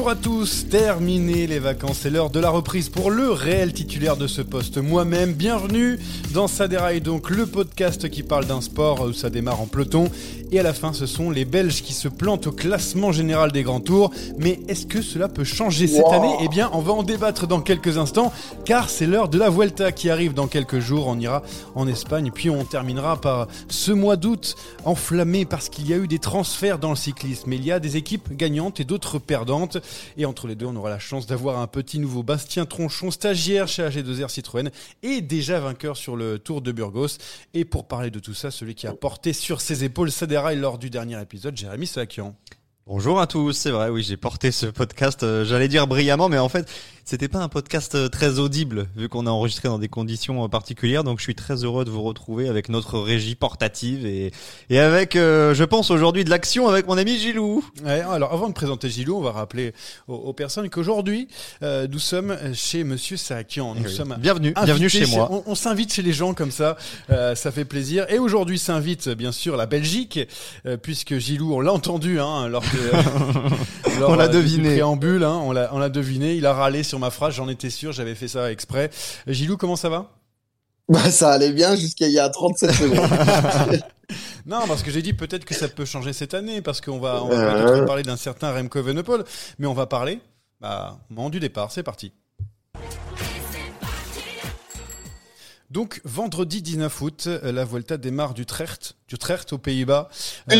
Bonjour à tous, terminé les vacances, c'est l'heure de la reprise pour le réel titulaire de ce poste, moi-même. Bienvenue dans Ça déraille donc, le podcast qui parle d'un sport où ça démarre en peloton et à la fin ce sont les Belges qui se plantent au classement général des grands tours. Mais est-ce que cela peut changer cette année? Eh bien, on va en débattre dans quelques instants car c'est l'heure de la Vuelta qui arrive dans quelques jours. On ira en Espagne puis on terminera par ce mois d'août enflammé parce qu'il y a eu des transferts dans le cyclisme. Il y a des équipes gagnantes et d'autres perdantes. Et entre les deux, on aura la chance d'avoir un petit nouveau Bastien Tronchon, stagiaire chez AG2R Citroën et déjà vainqueur sur le Tour de Burgos. Et pour parler de tout ça, celui qui a porté sur ses épaules Saderail lors du dernier épisode, Jérémy Sakian. Bonjour à tous, c'est vrai, oui, j'ai porté ce podcast, euh, j'allais dire brillamment, mais en fait, c'était pas un podcast euh, très audible, vu qu'on a enregistré dans des conditions euh, particulières, donc je suis très heureux de vous retrouver avec notre régie portative et, et avec, je pense aujourd'hui, de l'action avec mon ami Gilou. Ouais, alors avant de présenter Gilou, on va rappeler aux, personnes qu'aujourd'hui, nous sommes chez Monsieur Sakian. Nous oui. sommes Bienvenue, bienvenue chez moi. On, on s'invite chez les gens comme ça, euh, ça fait plaisir. Et aujourd'hui s'invite bien sûr la Belgique, euh, puisque Gilou, on l'a entendu hein, lors, de, lors, On l'a euh, deviné. préambule, hein, on l'a deviné. Il a râlé sur ma phrase, j'en étais sûr, j'avais fait ça exprès. Gilou, comment ça va? Bah, ça allait bien jusqu'à il y a 37 secondes. Non, parce que j'ai dit peut-être que ça peut changer cette année, parce qu'on va, on va Euh. peut-être parler d'un certain Remco Evenepoel, mais on va parler bah, au moment du départ. C'est parti. Donc, vendredi 19 août, euh, la Vuelta démarre d'Utrecht, d'Utrecht aux Pays-Bas. Euh,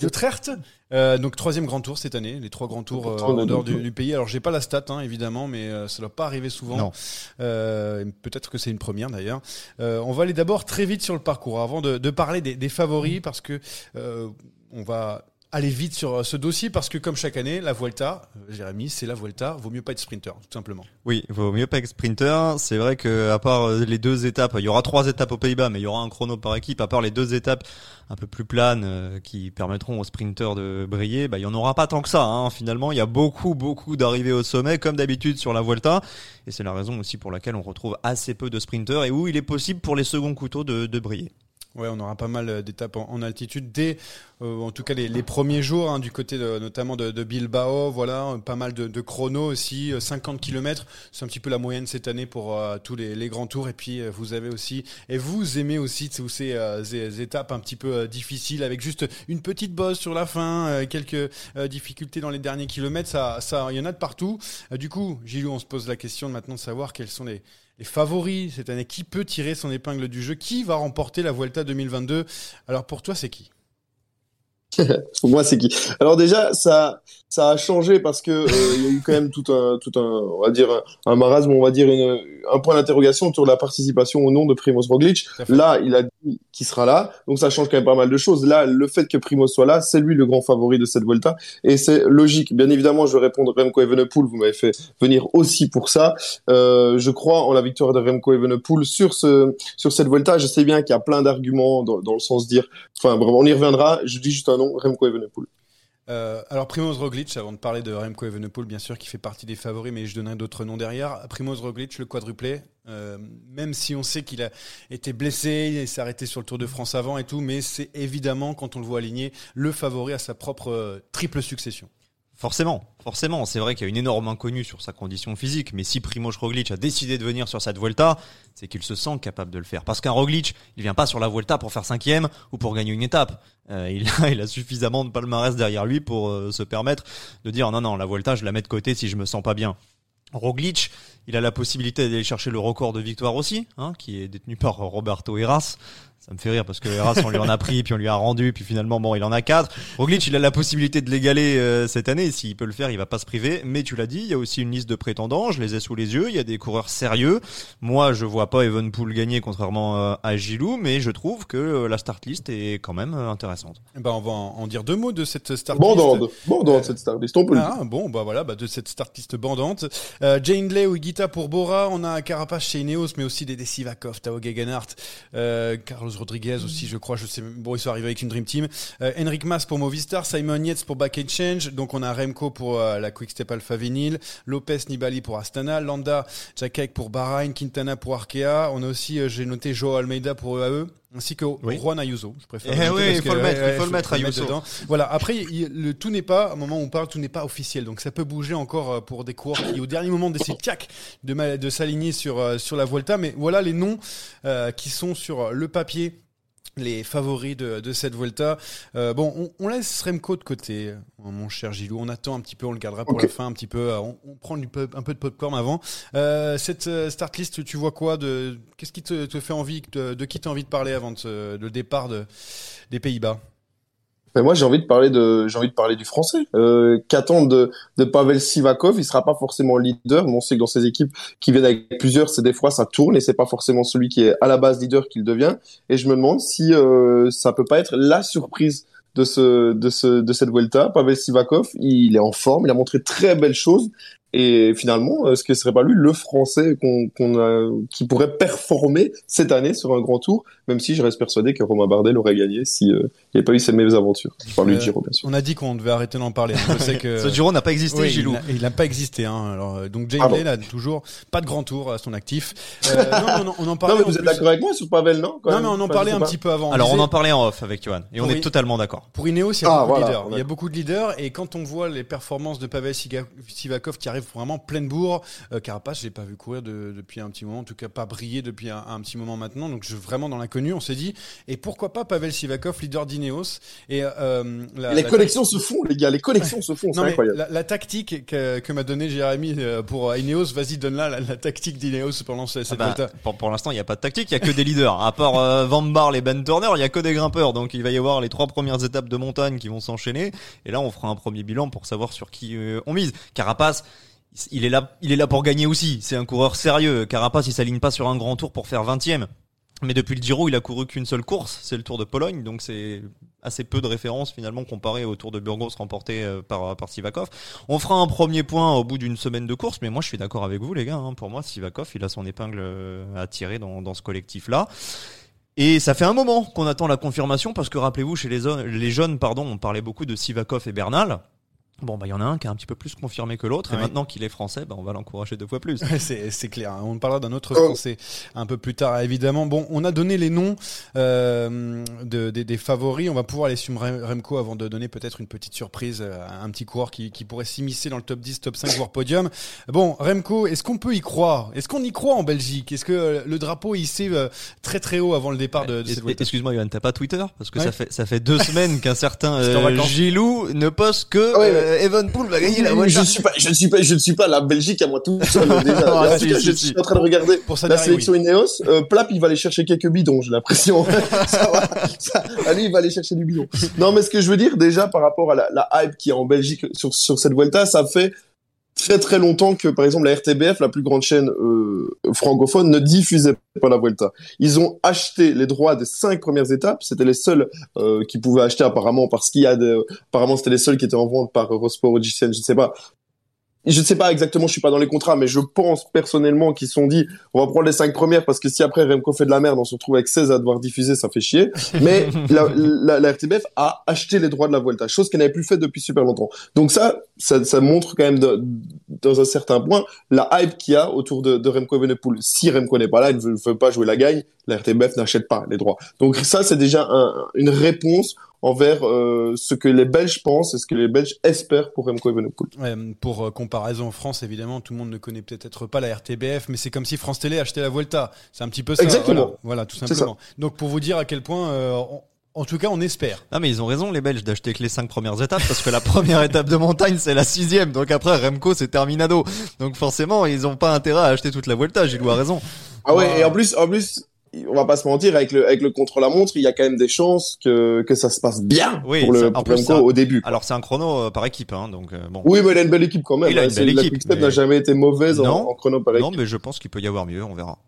Utrecht. Euh, donc, troisième grand tour cette année, les trois grands tours euh, en dehors du, pays. Alors, j'ai pas la stat, hein, évidemment, mais euh, ça doit pas arriver souvent. Euh, Peut-être que c'est une première d'ailleurs. Euh, on va aller d'abord très vite sur le parcours avant de, de parler des, des favoris parce que euh, on va aller vite sur euh, ce dossier parce que comme chaque année, la Vuelta, euh, Jérémy, c'est la Vuelta, vaut mieux pas être sprinter, tout simplement. Oui, vaut mieux pas être sprinter. C'est vrai que à part euh, les deux étapes, il y aura trois étapes aux Pays-Bas, mais il y aura un chrono par équipe. À part les deux étapes un peu plus planes qui permettront aux sprinters de briller, bah, il y en aura pas tant que ça. Hein. Finalement, il y a beaucoup, beaucoup d'arrivées au sommet, comme d'habitude sur la Vuelta, et c'est la raison aussi pour laquelle on retrouve assez peu de sprinters et où il est possible pour les seconds couteaux de briller. Ouais, on aura pas mal euh, d'étapes en, altitude dès, euh, en tout cas les, premiers jours, hein, du côté notamment de, Bilbao. Voilà, euh, pas mal de, de chronos aussi, euh, 50 km, c'est un petit peu la moyenne cette année pour tous les, grands tours. Et puis vous avez aussi, et vous aimez aussi tous ces, étapes un petit peu difficiles avec juste une petite bosse sur la fin, quelques difficultés dans les derniers kilomètres. Ça, ça, il y en a de partout. Du coup, Gilou, on se pose la question de maintenant de savoir quels sont les les favoris cette année. Qui peut tirer son épingle du jeu Qui va remporter la Vuelta 2022 Alors pour toi, c'est qui? Pour moi, c'est qui? Alors déjà, ça, ça a changé parce que euh, il y a eu quand même tout un, tout un, on va dire un, marasme, on va dire une, un point d'interrogation autour de la participation au nom de Primoz Roglic. Là, il a dit qu'il sera là, donc ça change quand même pas mal de choses. Là, le fait que Primoz soit là, c'est lui le grand favori de cette Vuelta et c'est logique. Bien évidemment, je vais répondre Remco Evenepoel. Vous m'avez fait venir aussi pour ça. Euh, je crois en la victoire de Remco Evenepoel sur ce, sur cette Vuelta. Je sais bien qu'il y a plein d'arguments dans, dans le sens de dire, enfin, on y reviendra. Je dis juste un nom, Remco Evenepoel. Euh, alors Primoz Roglic, avant de parler de Remco Evenepoel, bien sûr, qui fait partie des favoris, mais je donnerai d'autres noms derrière. Primoz Roglic, le quadruplé, euh, même si on sait qu'il a été blessé, il s'est arrêté sur le Tour de France avant et tout, mais c'est évidemment, quand on le voit aligné, le favori à sa propre euh, triple succession. Forcément, forcément. C'est vrai qu'il y a une énorme inconnue sur sa condition physique, mais si Primoz Roglic a décidé de venir sur cette Vuelta, c'est qu'il se sent capable de le faire. Parce qu'un Roglic, il vient pas sur la Vuelta pour faire cinquième ou pour gagner une étape. Euh, il, a, suffisamment de palmarès derrière lui pour euh, se permettre de dire non, non, la Vuelta, je la mets de côté si je me sens pas bien. Roglic, il a la possibilité d'aller chercher le record de victoire aussi, hein, qui est détenu par Roberto Heras. Ça me fait rire parce que Heras, on lui en a pris, puis on lui a rendu, puis finalement, bon, il en a quatre. Roglic, il a la possibilité de l'égaler euh, cette année. S'il peut le faire, il va pas se priver. Mais tu l'as dit, il y a aussi une liste de prétendants. Je les ai sous les yeux. Il y a des coureurs sérieux. Moi, je vois pas Evenpool gagner, contrairement euh, à Gilou, mais je trouve que euh, la start list est quand même euh, intéressante. Ben, on va en, en dire deux mots de cette start Bandante, list. bandante cette star list, on peut le dire. Ah, bon, bah voilà, bah de cette start list bandante. Euh, Jane Lay ou Guita pour Bora, on a un Carapace chez Ineos, mais aussi des Sivakov, Tao Gegenhardt, euh, Rodriguez aussi, je crois, je sais, bon, ils sont arrivés avec une Dream Team. Euh, Henrik Mas pour Movistar, Simon Yates pour Back and Change, donc on a Remco pour euh, la Quick Step Alpha Vinyl, Lopez Nibali pour Astana, Landa Jakek pour Bahrain, Quintana pour Arkea, on a aussi, euh, j'ai noté Joao Almeida pour EAE, ainsi que Oui. Juan Ayuso, je préfère. Eh oui, il faut que- le mettre, il faut le mettre, Ayuso. dedans. Voilà. Après, il- le tout n'est pas, au moment où on parle, tout n'est pas officiel. Donc, ça peut bouger encore euh, pour des coureurs qui, au dernier moment, décident, de, ma- de s'aligner sur, euh, sur la Vuelta. Mais voilà les noms euh, qui sont sur le papier. Les favoris de, de cette Vuelta. Euh, bon, on, on laisse Remco de côté, euh, mon cher Gilou. On attend un petit peu, on le gardera pour la fin un petit peu. euh, On, on prend du un peu de popcorn avant. Euh, cette start list, tu vois quoi de Qu'est-ce qui te, te fait envie de, de qui t'as envie de parler avant de, le départ de, des Pays-Bas? Mais moi, j'ai envie de parler de, j'ai envie de parler du français. Euh, Qu'attendre de, de Pavel Sivakov? Il sera pas forcément leader, mais on sait que dans ces équipes qui viennent avec plusieurs, c'est des fois ça tourne et c'est pas forcément celui qui est à la base leader qu'il devient. Et je me demande si euh, ça peut pas être la surprise de ce, de ce, de cette Vuelta. Pavel Sivakov, il est en forme, il a montré très belles choses. Et finalement, est-ce que ce serait pas lui le Français qu'on, qu'on a, qui pourrait performer cette année sur un grand tour, même si je reste persuadé que Romain Bardet aurait gagné si euh, il n'y avait pas eu ces mésaventures. Je parle du Euh, Giro, bien sûr. On a dit qu'on devait arrêter d'en parler. hein. Je sais que Ce Giro n'a pas existé, Oui, Gilou. il n'a- pas existé. Hein. Alors, euh, donc Jane Ah bon. N'a toujours pas de grand tour à son actif. Euh, non, non, on en parlait. Non, mais en vous êtes plus- d'accord avec moi sur Pavel, non quand Non, mais on en Enfin, parlait un pas. petit peu avant. Alors on disait- en parlait en off avec Johan, et on est totalement d'accord. Pour Ineos, il y a Ah, beaucoup voilà, de leaders. Il y a beaucoup de leaders et quand on voit les performances de Pavel Sivakov qui arrive vraiment pleine bourre, euh, Carapace, j'ai pas vu courir de- depuis un petit moment, en tout cas pas briller depuis un, un petit moment maintenant. Donc je vraiment dans l'inconnu, on s'est dit et pourquoi pas Pavel Sivakov, leader d'Ineos et euh, la, Les la- connexions se font, les gars, les connexions se font, c'est Non mais incroyable. la, la tactique que, que m'a donné Jérémy euh, pour Ineos, vas-y donne-la la, la tactique d'Ineos pendant ce- cette Ah bah, pour pour l'instant, il n'y a pas de tactique, il y a que des leaders. À part euh, Van Barle et Ben Turner, il y a que des grimpeurs. Donc il va y avoir les trois premières étapes de montagne qui vont s'enchaîner. Et là, on fera un premier bilan pour savoir sur qui euh, on mise. Carapace, il est là, pour gagner aussi. C'est un coureur sérieux. Carapace, il s'aligne pas sur un grand tour pour faire 20e. Mais depuis le Giro, il a couru qu'une seule course, c'est le Tour de Pologne, donc c'est assez peu de références finalement comparé au Tour de Burgos remporté euh, par Sivakov. On fera un premier point au bout d'une semaine de course, mais moi je suis d'accord avec vous les gars. hein. Pour moi, Sivakov, il a son épingle euh, à tirer dans, ce collectif-là. Et ça fait un moment qu'on attend la confirmation parce que rappelez-vous, chez les, les jeunes, pardon, on parlait beaucoup de Sivakov et Bernal. Bon, bah il y en a un qui est un petit peu plus confirmé que l'autre, Ah et oui. maintenant qu'il est français, bah, on va l'encourager deux fois plus. C'est c'est clair. hein. On parlera d'un autre Oh. français un peu plus tard, évidemment. Bon, on a donné les noms euh, de, des, des favoris. On va pouvoir aller sur Rem- Remco avant de donner peut-être une petite surprise à un petit coureur qui, qui pourrait s'immiscer dans le top 10, top 5, voire podium. Bon, Remco, est-ce qu'on peut y croire? Est-ce qu'on y croit en Belgique? Est-ce que euh, le drapeau est hissé euh, très très haut avant le départ de, de cette Excuse-moi, Yohan, t'as pas Twitter? Parce que Ouais. ça fait ça fait deux semaines qu'un certain euh. Gilou ne poste que Ah ouais, euh, euh, Evenpool va gagner la Vuelta. Je suis pas, je ne suis pas, je ne suis pas la Belgique à moi tout seul déjà. Ah, en si, tout cas, si, je si. suis en train de regarder Pour la sélection Ineos. Euh, Plap, il va aller chercher quelques bidons, j'ai l'impression. ça va, ça, allez, il va aller chercher du bidon. Non, mais ce que je veux dire déjà par rapport à la, la hype qui est en Belgique sur sur cette Vuelta, ça fait très très longtemps que par exemple la RTBF, la plus grande chaîne euh, francophone, ne diffusait pas la Vuelta. Ils ont acheté les droits des cinq premières étapes. C'était les seuls euh, qui pouvaient acheter apparemment parce qu'il y a des, apparemment c'était les seuls qui étaient en vente par Eurosport ou je ne sais pas. Je ne sais pas exactement, je suis pas dans les contrats, mais je pense personnellement qu'ils se sont dit, on va prendre les cinq premières parce que si après Remco fait de la merde, on se retrouve avec 16 à devoir diffuser, ça fait chier. Mais la, la, la RTBF a acheté les droits de la Vuelta, chose qu'elle n'avait plus fait depuis super longtemps. Donc ça, ça, ça montre quand même de- dans un certain point la hype qu'il y a autour de, de Remco Evenepoel. Si Remco n'est pas là, il ne veut, veut pas jouer la gagne, la RTBF n'achète pas les droits. Donc ça, c'est déjà un- une réponse envers euh, ce que les Belges pensent et ce que les Belges espèrent pour Remco Evenepoel. Ouais, pour euh, comparaison en France, évidemment, tout le monde ne connaît peut-être pas la RTBF, mais c'est comme si France Télé achetait la Vuelta. C'est un petit peu ça. Exactement. Voilà, Voilà, tout simplement. Donc pour vous dire à quel point, euh, on- en tout cas, on espère. Ah mais ils ont raison les Belges d'acheter que les cinq premières étapes parce que la première étape de montagne c'est la sixième donc après Remco c'est terminado donc forcément ils ont pas intérêt à acheter toute la Vuelta Gilou a raison Ah ouais, Wow. et en plus, en plus, on va pas se mentir, avec le, avec le contre-la-montre, il y a quand même des chances que, que ça se passe bien Oui, pour, le, pour plus, Remco au début. alors c'est un chrono euh, par équipe hein, donc euh, bon Oui, mais il a une belle équipe quand même. Il a hein. une belle la équipe, Quick-Step mais- n'a jamais été mauvaise en, Non. en chrono par non équipe. mais je pense qu'il peut y avoir mieux on verra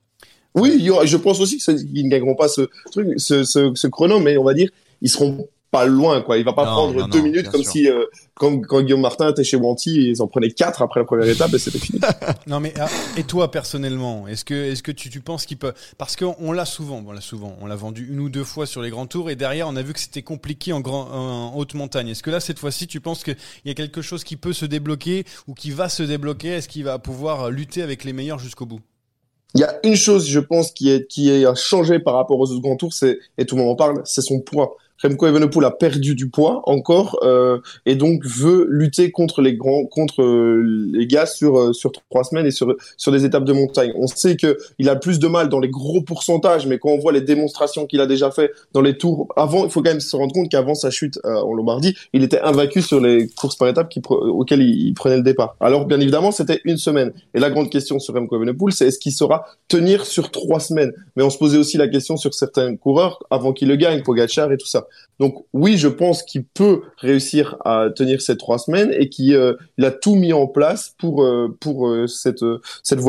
Oui, il y aura- je pense aussi que c'est- ils ne gagneront pas ce truc, ce, ce, ce chrono, mais on va dire, ils seront pas loin, quoi. Il va pas Non, prendre non, deux non, minutes comme sûr. si, euh, quand, quand Guillaume Martin était chez Wanty, ils en prenaient quatre après la première étape et c'était fini. Non mais ah, et toi personnellement, est-ce que est-ce que tu, tu penses qu'il peut parce qu'on on l'a souvent, bon, on l'a souvent, on l'a vendu une ou deux fois sur les grands tours et derrière on a vu que c'était compliqué en grand en haute montagne. Est-ce que là cette fois-ci tu penses qu'il y a quelque chose qui peut se débloquer ou qui va se débloquer? Est-ce qu'il va pouvoir lutter avec les meilleurs jusqu'au bout? Il y a une chose, je pense, qui est, qui est changé par rapport aux autres grands tours, c'est, et tout le monde en parle, c'est son poids. Remco Evenepoel a perdu du poids encore euh, et donc veut lutter contre les grands, contre euh, les gars sur euh, sur trois semaines et sur sur des étapes de montagne. On sait que il a plus de mal dans les gros pourcentages, mais quand on voit les démonstrations qu'il a déjà fait dans les tours avant, il faut quand même se rendre compte qu'avant sa chute euh, en Lombardie, il était invaincu sur les courses par étapes auxquelles il, il prenait le départ. Alors bien évidemment, c'était une semaine. Et la grande question sur Remco Evenepoel, c'est est-ce qu'il saura tenir sur trois semaines? Mais on se posait aussi la question sur certains coureurs avant qu'il le gagne, Pogacar et tout ça. Donc oui, je pense qu'il peut réussir à tenir ces trois semaines et qu'il euh, a tout mis en place pour euh, pour euh, cette cette.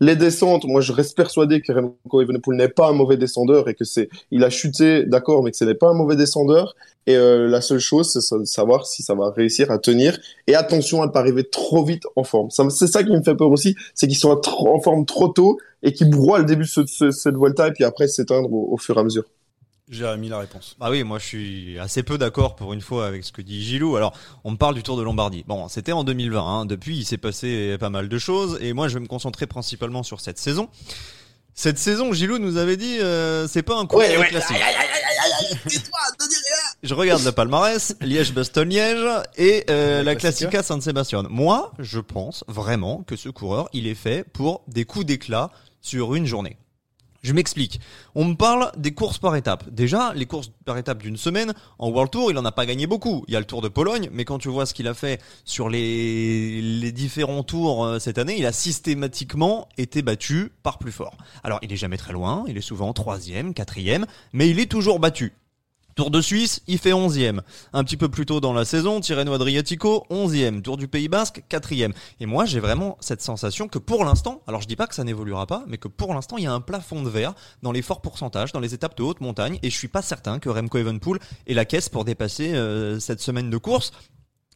Les descentes, moi je reste persuadé que Remco Evenepoel n'est pas un mauvais descendeur et que c'est il a chuté, d'accord, mais que ce n'est pas un mauvais descendeur. Et la seule chose, c'est de savoir si ça va réussir à tenir. Et attention à ne pas arriver trop vite en forme. C'est ça qui me fait peur aussi, c'est qu'il soit en forme trop tôt et qu'il broie le début de ce- ce- cette Vuelta et puis après s'éteindre au fur et à mesure. Jérémy la réponse. Ah oui, moi je suis assez peu d'accord pour une fois avec ce que dit Gilou. Alors, on me parle du Tour de Lombardie. Bon, c'était en 2020. Hein. Depuis, il s'est passé pas mal de choses. Et moi, je vais me concentrer principalement sur cette saison. Cette saison, Gilou nous avait dit, euh, c'est pas un coureur de classique. Je regarde le palmarès, Liège-Bastogne-Liège et euh, La la Classica. Classica San Sebastian. Moi, je pense vraiment que ce coureur, il est fait pour des coups d'éclat sur une journée. Je m'explique. On me parle des courses par étapes. Déjà, les courses par étapes d'une semaine, en World Tour, il en a pas gagné beaucoup. Il y a le Tour de Pologne, mais quand tu vois ce qu'il a fait sur les, différents tours euh, cette année, il a systématiquement été battu par plus fort. Alors, il est jamais très loin, il est souvent troisième, quatrième, mais il est toujours battu. Tour de Suisse, il fait 11e. Un petit peu plus tôt dans la saison, Tirreno Adriatico, 11e. Tour du Pays Basque, 4e. Et moi, j'ai vraiment cette sensation que pour l'instant, alors je dis pas que ça n'évoluera pas, mais que pour l'instant, il y a un plafond de verre dans les forts pourcentages, dans les étapes de haute montagne, et je suis pas certain que Remco Evenpool ait la caisse pour dépasser euh, cette semaine de course.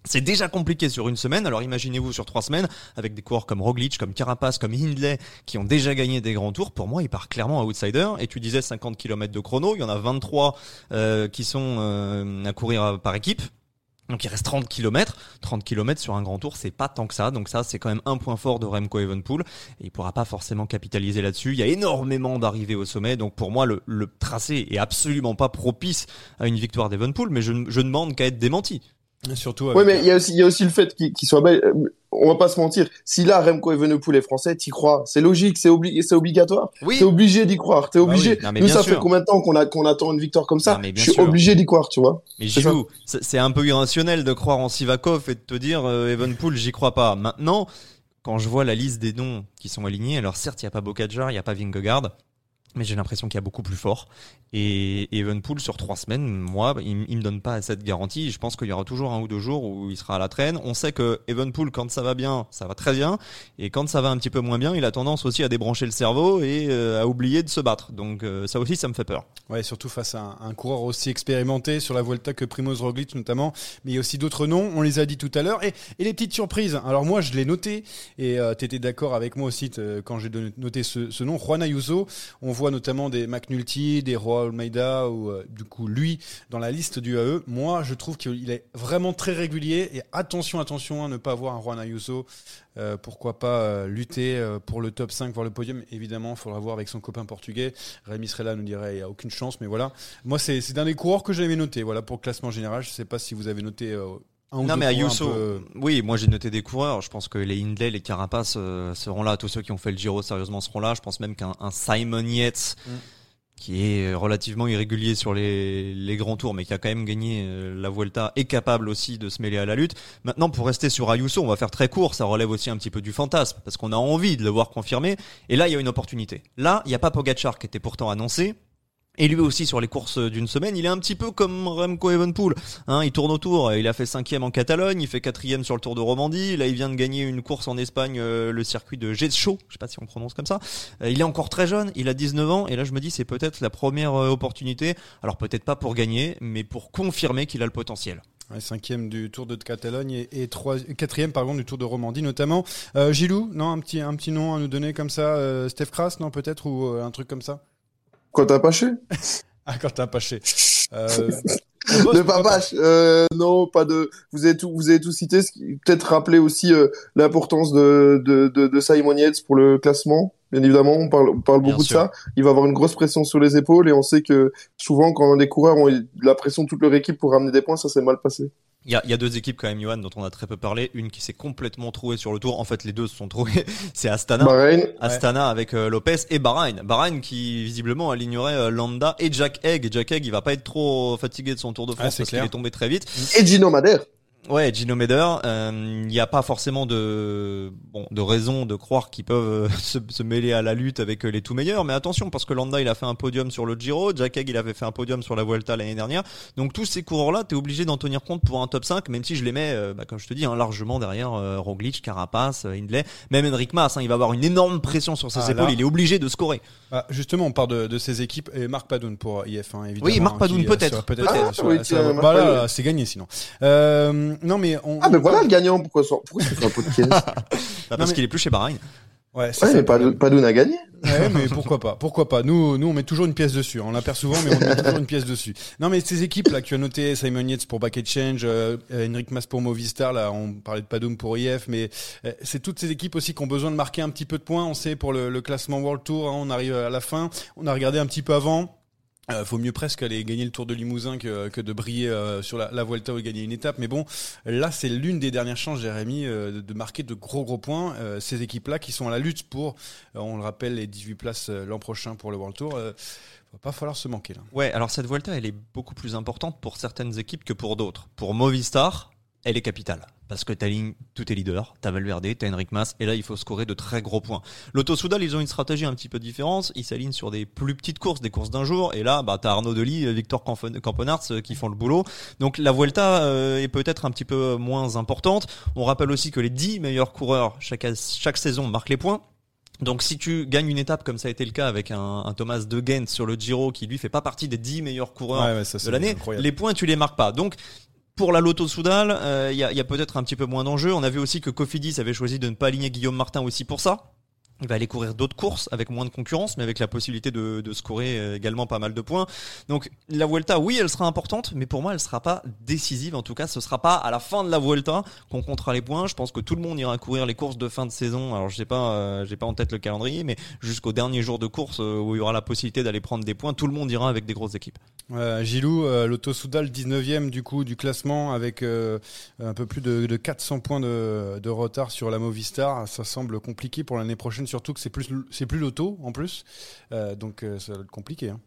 C'est déjà compliqué sur une semaine, alors imaginez-vous sur trois semaines, avec des coureurs comme Roglic, comme Carapace, comme Hindley, qui ont déjà gagné des grands tours. Pour moi, il part clairement outsider. Et tu disais 50 km de chrono, il y en a 23 euh, qui sont euh, à courir par équipe. Donc il reste 30 km. 30 km sur un grand tour, c'est pas tant que ça. Donc ça, c'est quand même un point fort de Remco Evenpool. Et il pourra pas forcément capitaliser là-dessus. Il y a énormément d'arrivées au sommet. Donc pour moi, le, le tracé est absolument pas propice à une victoire d'Evenpool. Mais je, je demande qu'à être démenti. Surtout avec- mais il y a aussi, il y a aussi le fait qu'il soit belge. Euh, on va pas se mentir. Si là, Remco Evenepoel est français, t'y crois. C'est logique, c'est obligé, c'est obligatoire. Oui. T'es obligé d'y croire. T'es Bah obligé. oui. Non, mais Nous, ça sûr. fait combien de temps qu'on a, qu'on attend une victoire comme ça? Non, mais bien Je suis sûr. obligé d'y croire, tu vois. Mais Gilou, c'est un peu irrationnel de croire en Sivakov et de te dire euh, Evenpool, j'y crois pas. Maintenant, quand je vois la liste des noms qui sont alignés, alors certes, il n'y a pas Bocajar, il n'y a pas Vingegaard, mais j'ai l'impression qu'il y a beaucoup plus fort. Et Evenpool, sur trois semaines, moi, il, il me donne pas cette garantie. Je pense qu'il y aura toujours un ou deux jours où il sera à la traîne. On sait que Evenpool, quand ça va bien, ça va très bien. Et quand ça va un petit peu moins bien, il a tendance aussi à débrancher le cerveau et euh, à oublier de se battre. Donc euh, ça aussi, ça me fait peur. Ouais, surtout face à un, coureur aussi expérimenté sur la Vuelta que Primoz Roglic notamment, mais il y a aussi d'autres noms, on les a dit tout à l'heure, et, les petites surprises. Alors moi, je l'ai noté, et euh, tu étais d'accord avec moi aussi t- quand j'ai noté ce, nom, Juan Ayuso. Notamment des McNulty, des Roa Almeida, ou euh, du coup lui dans la liste du AE. Moi, je trouve qu'il est vraiment très régulier, et attention, attention à ne pas avoir un Juan Ayuso euh, pourquoi pas euh, lutter pour le top 5, voire le podium. Évidemment, il faudra voir avec son copain portugais. Rémi Srella nous dirait il n'y a aucune chance, mais voilà. Moi, c'est d'un des coureurs que j'avais noté. Voilà pour le classement général. Je ne sais pas si vous avez noté un Non mais Ayuso, peu- oui, moi j'ai noté des coureurs. Je pense que les Hindley, les Carapace euh, seront là. Tous ceux qui ont fait le Giro sérieusement seront là. Je pense même qu'un un Simon Yates, Mm. qui est relativement irrégulier sur les, les grands tours, mais qui a quand même gagné euh, la Vuelta, est capable aussi de se mêler à la lutte. Maintenant, pour rester sur Ayuso, on va faire très court. Ça relève aussi un petit peu du fantasme, parce qu'on a envie de le voir confirmer. Et là, il y a une opportunité. Là, il n'y a pas Pogacar qui était pourtant annoncé. Et lui aussi sur les courses d'une semaine, il est un petit peu comme Remco Evenpool. Hein, il tourne autour. Il a fait cinquième en Catalogne, il fait quatrième sur le Tour de Romandie. Là, il vient de gagner une course en Espagne, euh, le circuit de Getxo. Je sais pas si on prononce comme ça. Euh, il est encore très jeune. Il a 19 ans. Et là, je me dis, c'est peut-être la première euh, opportunité. Alors peut-être pas pour gagner, mais pour confirmer qu'il a le potentiel. Ouais, cinquième du Tour de Catalogne et, et trois, quatrième pardon du Tour de Romandie notamment. Euh, Gilou, non un petit un petit nom à nous donner comme ça. Euh, Steph Kras, non peut-être ou euh, un truc comme ça? Quand t'as pas ché? Ah quand t'as Paché. Euh, De pas Papache, euh, non, pas de. Vous avez tout, vous avez tout cité. Peut-être rappeler aussi euh, l'importance de, de, de, de Simon Yates pour le classement. Bien évidemment, on parle, on parle Bien beaucoup sûr. de ça. Il va avoir une grosse pression sur les épaules et on sait que souvent, quand les coureurs ont eu la pression de toute leur équipe pour ramener des points, ça s'est mal passé. Il y a, il y a deux équipes quand même, Johan, dont on a très peu parlé. Une qui s'est complètement trouée sur le tour. En fait, les deux se sont trouvés. C'est Astana. Bahreïn, Astana avec euh, Lopez et Bahreïn. Bahreïn qui visiblement alignerait euh, Landa et Jack Egg. Jack Egg, il va pas être trop fatigué de son Tour de France Ah, parce qu'il est tombé très vite. et Gino Madère. Ouais, Gino Meder, euh, il n'y a pas forcément de bon de raison de croire qu'ils peuvent euh, se, se mêler à la lutte avec euh, les tout meilleurs, mais attention parce que Landa il a fait un podium sur le Giro, Jack Egg il avait fait un podium sur la Vuelta l'année dernière, donc tous ces coureurs-là, t'es obligé d'en tenir compte pour un top 5, même si je les mets, euh, bah, comme je te dis, hein, largement derrière euh, Roglic, Carapace, euh, Hindley, même Enric Mas, hein, il va avoir une énorme pression sur ses Ah, épaules, là. il est obligé de scorer. Ah, justement, on parle de, de ces équipes et Marc Padoun pour IF1 évidemment. Oui, Marc Padoun, euh, peut-être, peut-être. euh, Ah, oui, bah là, là, c'est gagné sinon. Euh, non mais on. Ah, ben on- voilà le gagnant. Pourquoi, ça- pourquoi tu fais un podcast? Bah, parce mais- qu'il est plus chez Bahreïn. Ouais, c'est ouais, ça mais. Padoun a gagné. Ouais, mais pourquoi pas Pourquoi pas Nous, nous, on met toujours une pièce dessus. On la perd souvent, mais on met toujours une pièce dessus. Non, mais ces équipes là, que tu as noté, Simon Yates pour Bucket Change, euh, Henrik Mas pour Movistar, là, on parlait de Padoum pour IF, mais euh, c'est toutes ces équipes aussi qui ont besoin de marquer un petit peu de points. On sait pour le, le classement World Tour, hein, on arrive à la fin. On a regardé un petit peu avant. Euh, faut mieux presque aller gagner le Tour de Limousin que, que de briller euh, sur la, la Vuelta ou gagner une étape. Mais bon, là, c'est l'une des dernières chances, Jérémy, euh, de, de marquer de gros gros points. Euh, ces équipes-là qui sont à la lutte pour, euh, on le rappelle, les 18 places euh, l'an prochain pour le World Tour. Va pas falloir se manquer là. Ouais, alors cette Vuelta, elle est beaucoup plus importante pour certaines équipes que pour d'autres. Pour Movistar, elle est capitale. Parce que t'alignes tous tes leaders, t'as Valverde, t'as Enric Mas, et là il faut scorer de très gros points. L'Auto Soudal, ils ont une stratégie un petit peu différente, ils s'alignent sur des plus petites courses, des courses d'un jour, et là bah, t'as Arnaud Delis, Victor Campen- Campenarts euh, qui font le boulot. Donc la Vuelta euh, est peut-être un petit peu moins importante. On rappelle aussi que les 10 meilleurs coureurs chaque, chaque saison marquent les points. Donc si tu gagnes une étape comme ça a été le cas avec un, un Thomas de Gent sur le Giro qui lui fait pas partie des 10 meilleurs coureurs Ouais, ouais, ça, de l'année, les points tu les marques pas. Donc pour la Lotto Soudal, il y a, y a peut-être un petit peu moins d'enjeux. On a vu aussi que Cofidis avait choisi de ne pas aligner Guillaume Martin aussi pour ça. Il va aller courir d'autres courses avec moins de concurrence, mais avec la possibilité de, de scorer euh, également pas mal de points. Donc la Vuelta, oui, elle sera importante, mais pour moi, elle sera pas décisive. En tout cas, ce sera pas à la fin de la Vuelta qu'on comptera les points. Je pense que tout le monde ira courir les courses de fin de saison. Alors je sais pas, euh, pas en tête le calendrier, mais jusqu'au dernier jour de course euh, où il y aura la possibilité d'aller prendre des points, tout le monde ira avec des grosses équipes. Gilou, l'Auto Soudal 19e du coup du classement avec un peu plus de, de 400 points de, retard sur la Movistar. Ça semble compliqué pour l'année prochaine, surtout que c'est plus c'est plus l'auto en plus, euh, donc euh, ça va être compliqué. Hein.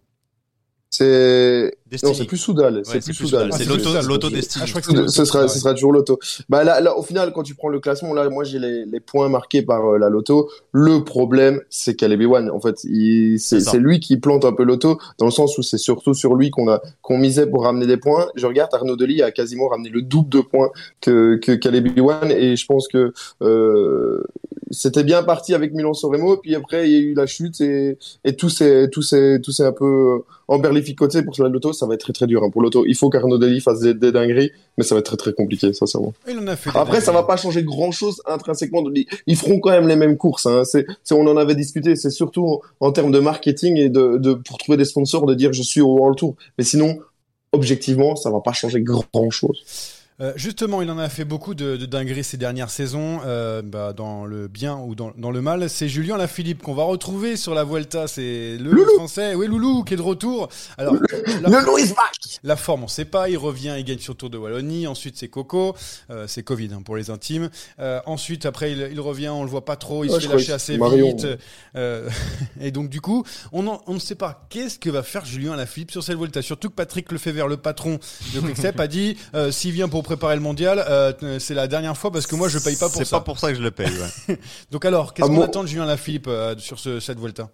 C'est non, c'est plus Soudal. c'est plus Soudal. C'est l'auto, l'auto Destiny. Ah, ce sera, ce sera toujours l'auto. Bah là, là, au final, quand tu prends le classement, là, moi, j'ai les, les points marqués par euh, la loto. Le problème, c'est Caleb One. En fait, c'est lui qui plante un peu l'auto, dans le sens où c'est surtout sur lui qu'on a qu'on misait pour ramener des points. Je regarde Arnaud Delis a quasiment ramené le double de points que que Caleb One, et je pense que euh, c'était bien parti avec Milan Soremo, puis après il y a eu la chute et, et tout s'est tout s'est tout s'est un peu emberlificoté pour la loto. Ça va être très très dur hein, pour l'auto. Il faut qu'Arnaud Deli fasse des, dingueries, mais ça va être très très compliqué, sincèrement. Il en a fait après, ça va pas changer grand chose intrinsèquement. Ils feront quand même les mêmes courses. Hein. C'est, on en avait discuté. C'est surtout en termes de marketing et de, de pour trouver des sponsors de dire je suis au World Tour. Mais sinon, objectivement, ça va pas changer grand chose. Euh, justement, il en a fait beaucoup de, de dingueries ces dernières saisons, euh, bah, dans le bien ou dans, dans le mal. C'est Julien Lafilippe qu'on va retrouver sur la Vuelta. C'est le français, oui Loulou, qui est de retour. Alors, la, is back. La forme, on sait pas. Il revient, il gagne sur Tour de Wallonie. Ensuite, c'est Coco. Euh, c'est Covid hein, pour les intimes. Ensuite, après, il, il, revient, on le voit pas trop. Il se fait lâcher assez vite. Et donc, du coup, on, on ne sait pas qu'est-ce que va faire Julien Lafilippe sur cette Vuelta? Surtout que Patrick Lefebvre, le patron de Quickstep, a dit s'il vient pour préparer le mondial, euh, c'est la dernière fois parce que moi je paye pas pour ça. C'est pas pour ça que je le paye. Ouais. Donc alors, qu'est-ce ah, qu'on attend de Julien Lafilippe euh, sur ce, cette Vuelta?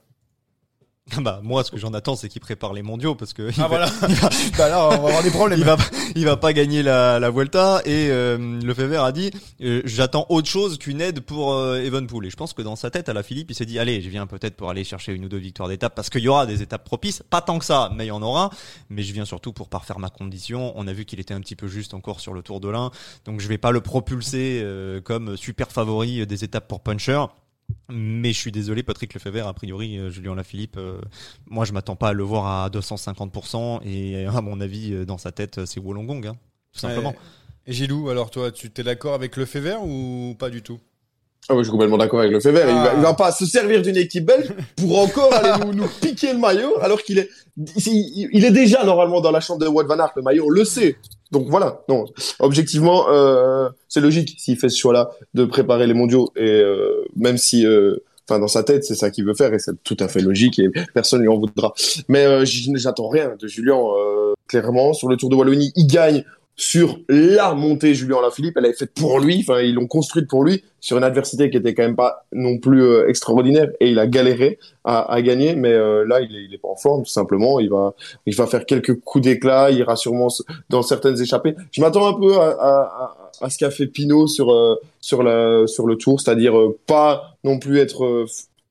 Bah moi ce que j'en attends c'est qu'il prépare les mondiaux parce que ah voilà. bah là on va avoir des problèmes. il va il va pas gagner la, la Vuelta et euh, le Fever a dit euh, j'attends autre chose qu'une aide pour euh, Evenpool. Et je pense que dans sa tête à la Philippe il s'est dit allez je viens peut-être pour aller chercher une ou deux victoires d'étape parce qu'il y aura des étapes propices. Pas tant que ça mais il y en aura. Mais je viens surtout pour parfaire ma condition. On a vu qu'il était un petit peu juste encore sur le Tour de l'Ain. Donc je vais pas le propulser euh, comme super favori des étapes pour puncher mais je suis désolé, Patrick Lefebvre, a priori, euh, Julien Lafilippe, euh, moi je m'attends pas à le voir à 250%, et à mon avis, euh, dans sa tête, c'est Wollongong, hein, tout simplement. Et Gilou, alors toi, tu t'es d'accord avec Lefebvre ou pas du tout? Ah je suis complètement d'accord avec Lefebvre. Il, va, il va pas se servir d'une équipe belge pour encore aller nous, nous, piquer le maillot, alors qu'il est, il, est déjà normalement dans la chambre de Wout van Aert, le maillot, on le sait. Donc voilà, non, objectivement, euh, c'est logique s'il fait ce choix-là de préparer les mondiaux et euh, même si, euh, enfin dans sa tête c'est ça qu'il veut faire et c'est tout à fait logique et personne lui en voudra. Mais euh, j'attends rien de Julien. clairement, sur le Tour de Wallonie, il gagne sur la montée Julien Lafilippe, elle est faite pour lui, enfin ils l'ont construite pour lui sur une adversité qui était quand même pas non plus euh, extraordinaire. Et il a galéré à, à gagner, mais euh, là il est, il est pas en forme tout simplement, il va il va faire quelques coups d'éclat, il ira sûrement dans certaines échappées. Je m'attends un peu à, à, à ce qu'a fait Pinot sur euh, sur la sur le tour, c'est-à-dire pas non plus être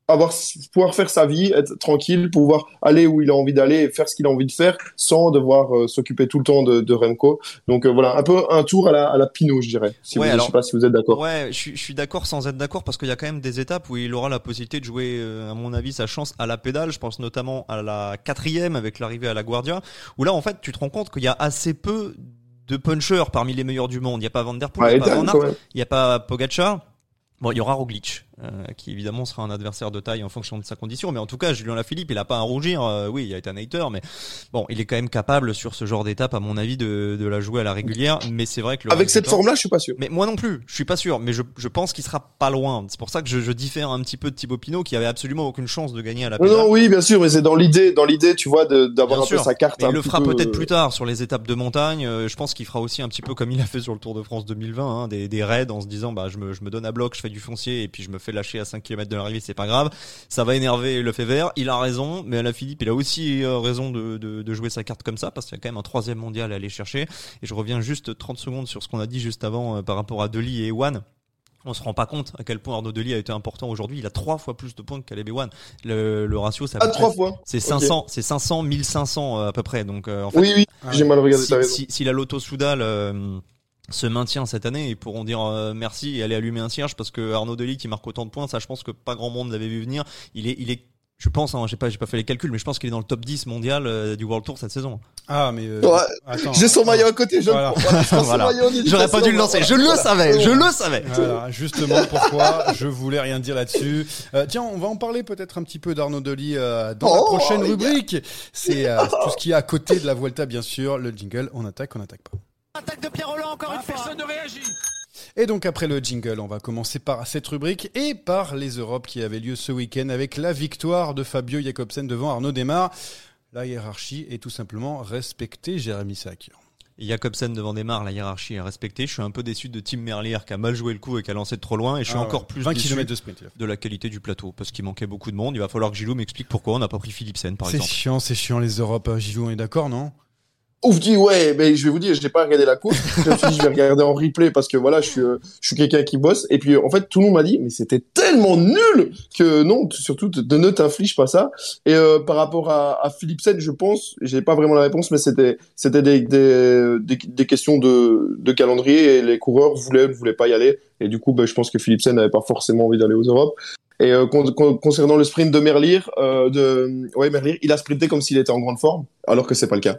avoir pouvoir faire sa vie, être tranquille, pouvoir aller où il a envie d'aller faire ce qu'il a envie de faire sans devoir euh, s'occuper tout le temps de, de Remco. Donc euh, voilà, un peu un tour à la, à la Pinot, je dirais. Si ouais, vous, je sais pas si vous êtes d'accord. Ouais, je, je suis d'accord sans être d'accord parce qu'il y a quand même des étapes où il aura la possibilité de jouer, euh, à mon avis, sa chance à la pédale. Je pense notamment à la quatrième avec l'arrivée à la Guardia, où là en fait tu te rends compte qu'il y a assez peu de punchers parmi les meilleurs du monde. Il n'y a pas Van Der Poel, il n'y a pas Van Aert, il n'y a pas Pogacar. Bon, il y aura Roglic, euh, qui évidemment sera un adversaire de taille en fonction de sa condition, mais en tout cas, Julien Lafilippe, il a pas à rougir. Euh, oui, il a été un hater, mais bon, il est quand même capable sur ce genre d'étape, à mon avis, de, de la jouer à la régulière. Mais c'est vrai que avec cette forme-là, je suis pas sûr. Mais moi non plus, je suis pas sûr. Mais je, je pense qu'il sera pas loin. C'est pour ça que je, je, diffère un petit peu de Thibaut Pinot, qui avait absolument aucune chance de gagner à la. Non, oui, bien sûr, mais c'est dans l'idée, dans l'idée, tu vois, d'avoir un peu sa carte. il le fera peut-être plus tard sur les étapes de montagne. Euh, je pense qu'il fera aussi un petit peu comme il a fait sur le Tour de France 2020, hein, des, des raids en se disant, bah, je me, je me donne à bloc, je fais du foncier et puis je me fais lâcher à 5 km de l'arrivée, c'est pas grave. Ça va énerver le fait vert. Il a raison, mais à la Philippe, il a aussi euh, raison de, de, de, jouer sa carte comme ça parce qu'il y a quand même un troisième mondial à aller chercher. Et je reviens juste 30 secondes sur ce qu'on a dit juste avant euh, par rapport à Deli et One on se rend pas compte à quel point Arnaud Deli a été important aujourd'hui. Il a trois fois plus de points que Caleb One. Le, le ratio, ça. Ah, trois fois. C'est 500, c'est 500, 1500 à peu près. Donc, euh, en fait, oui, oui, j'ai mal regardé. Si, si, si, la Loto Soudal se maintient cette année, ils pourront dire euh, merci et aller allumer un cierge parce que Arnaud Delis qui marque autant de points, ça je pense que pas grand monde l'avait vu venir. Il est, il est, je pense, hein, j'ai pas, j'ai pas fait les calculs, mais je pense qu'il est dans le top 10 mondial euh, du World Tour cette saison. Ah, mais. euh, Ouais, attends, J'ai son maillot à côté, je Voilà. J'aurais pas dû le lancer, je voilà. le savais, je le savais. Voilà, justement pourquoi je voulais rien dire là-dessus. Euh, tiens, on va en parler peut-être un petit peu d'Arnaud Delis euh, dans la Oh, prochaine rubrique. C'est euh, tout ce qui est à côté de la Vuelta, bien sûr. Le jingle, on attaque, on n'attaque pas. Attaque de Pierre Roland encore une fois. Personne ne réagit. Et donc après le jingle, on va commencer par cette rubrique et par les Europes qui avaient lieu ce week-end avec la victoire de Fabio Jacobsen devant Arnaud Desmar. La hiérarchie est tout simplement respectée, Jérémy Sakier. Jacobsen devant Desmar, la hiérarchie est respectée. Je suis un peu déçu de Tim Merlier qui a mal joué le coup et qui a lancé de trop loin. Et je suis Ah encore ouais. plus 20 déçu km de sprint. de la qualité du plateau parce qu'il manquait beaucoup de monde. Il va falloir que Gilou m'explique pourquoi on n'a pas pris Philipsen par C'est exemple. chiant, c'est chiant les Europes. Gilou, on est d'accord, non? Ouf, dis ouais, mais je vais vous dire, je n'ai pas regardé la course. Je suis dit, je vais regarder en replay parce que voilà, je suis, euh, je suis quelqu'un qui bosse. Et puis, en fait, tout le monde m'a dit, mais c'était tellement nul que non, surtout, de ne t'inflige pas ça. Et euh, par rapport à, à Philipsen, je pense, j'ai pas vraiment la réponse, mais c'était, c'était des, des, des, des questions de, de calendrier et les coureurs voulaient, ne voulaient pas y aller. Et du coup, ben, je pense que Philipsen n'avait pas forcément envie d'aller aux Europes. Et euh, con- con- concernant le sprint de Merlier, euh, de, ouais, Merlier, il a sprinté comme s'il était en grande forme, alors que c'est pas le cas.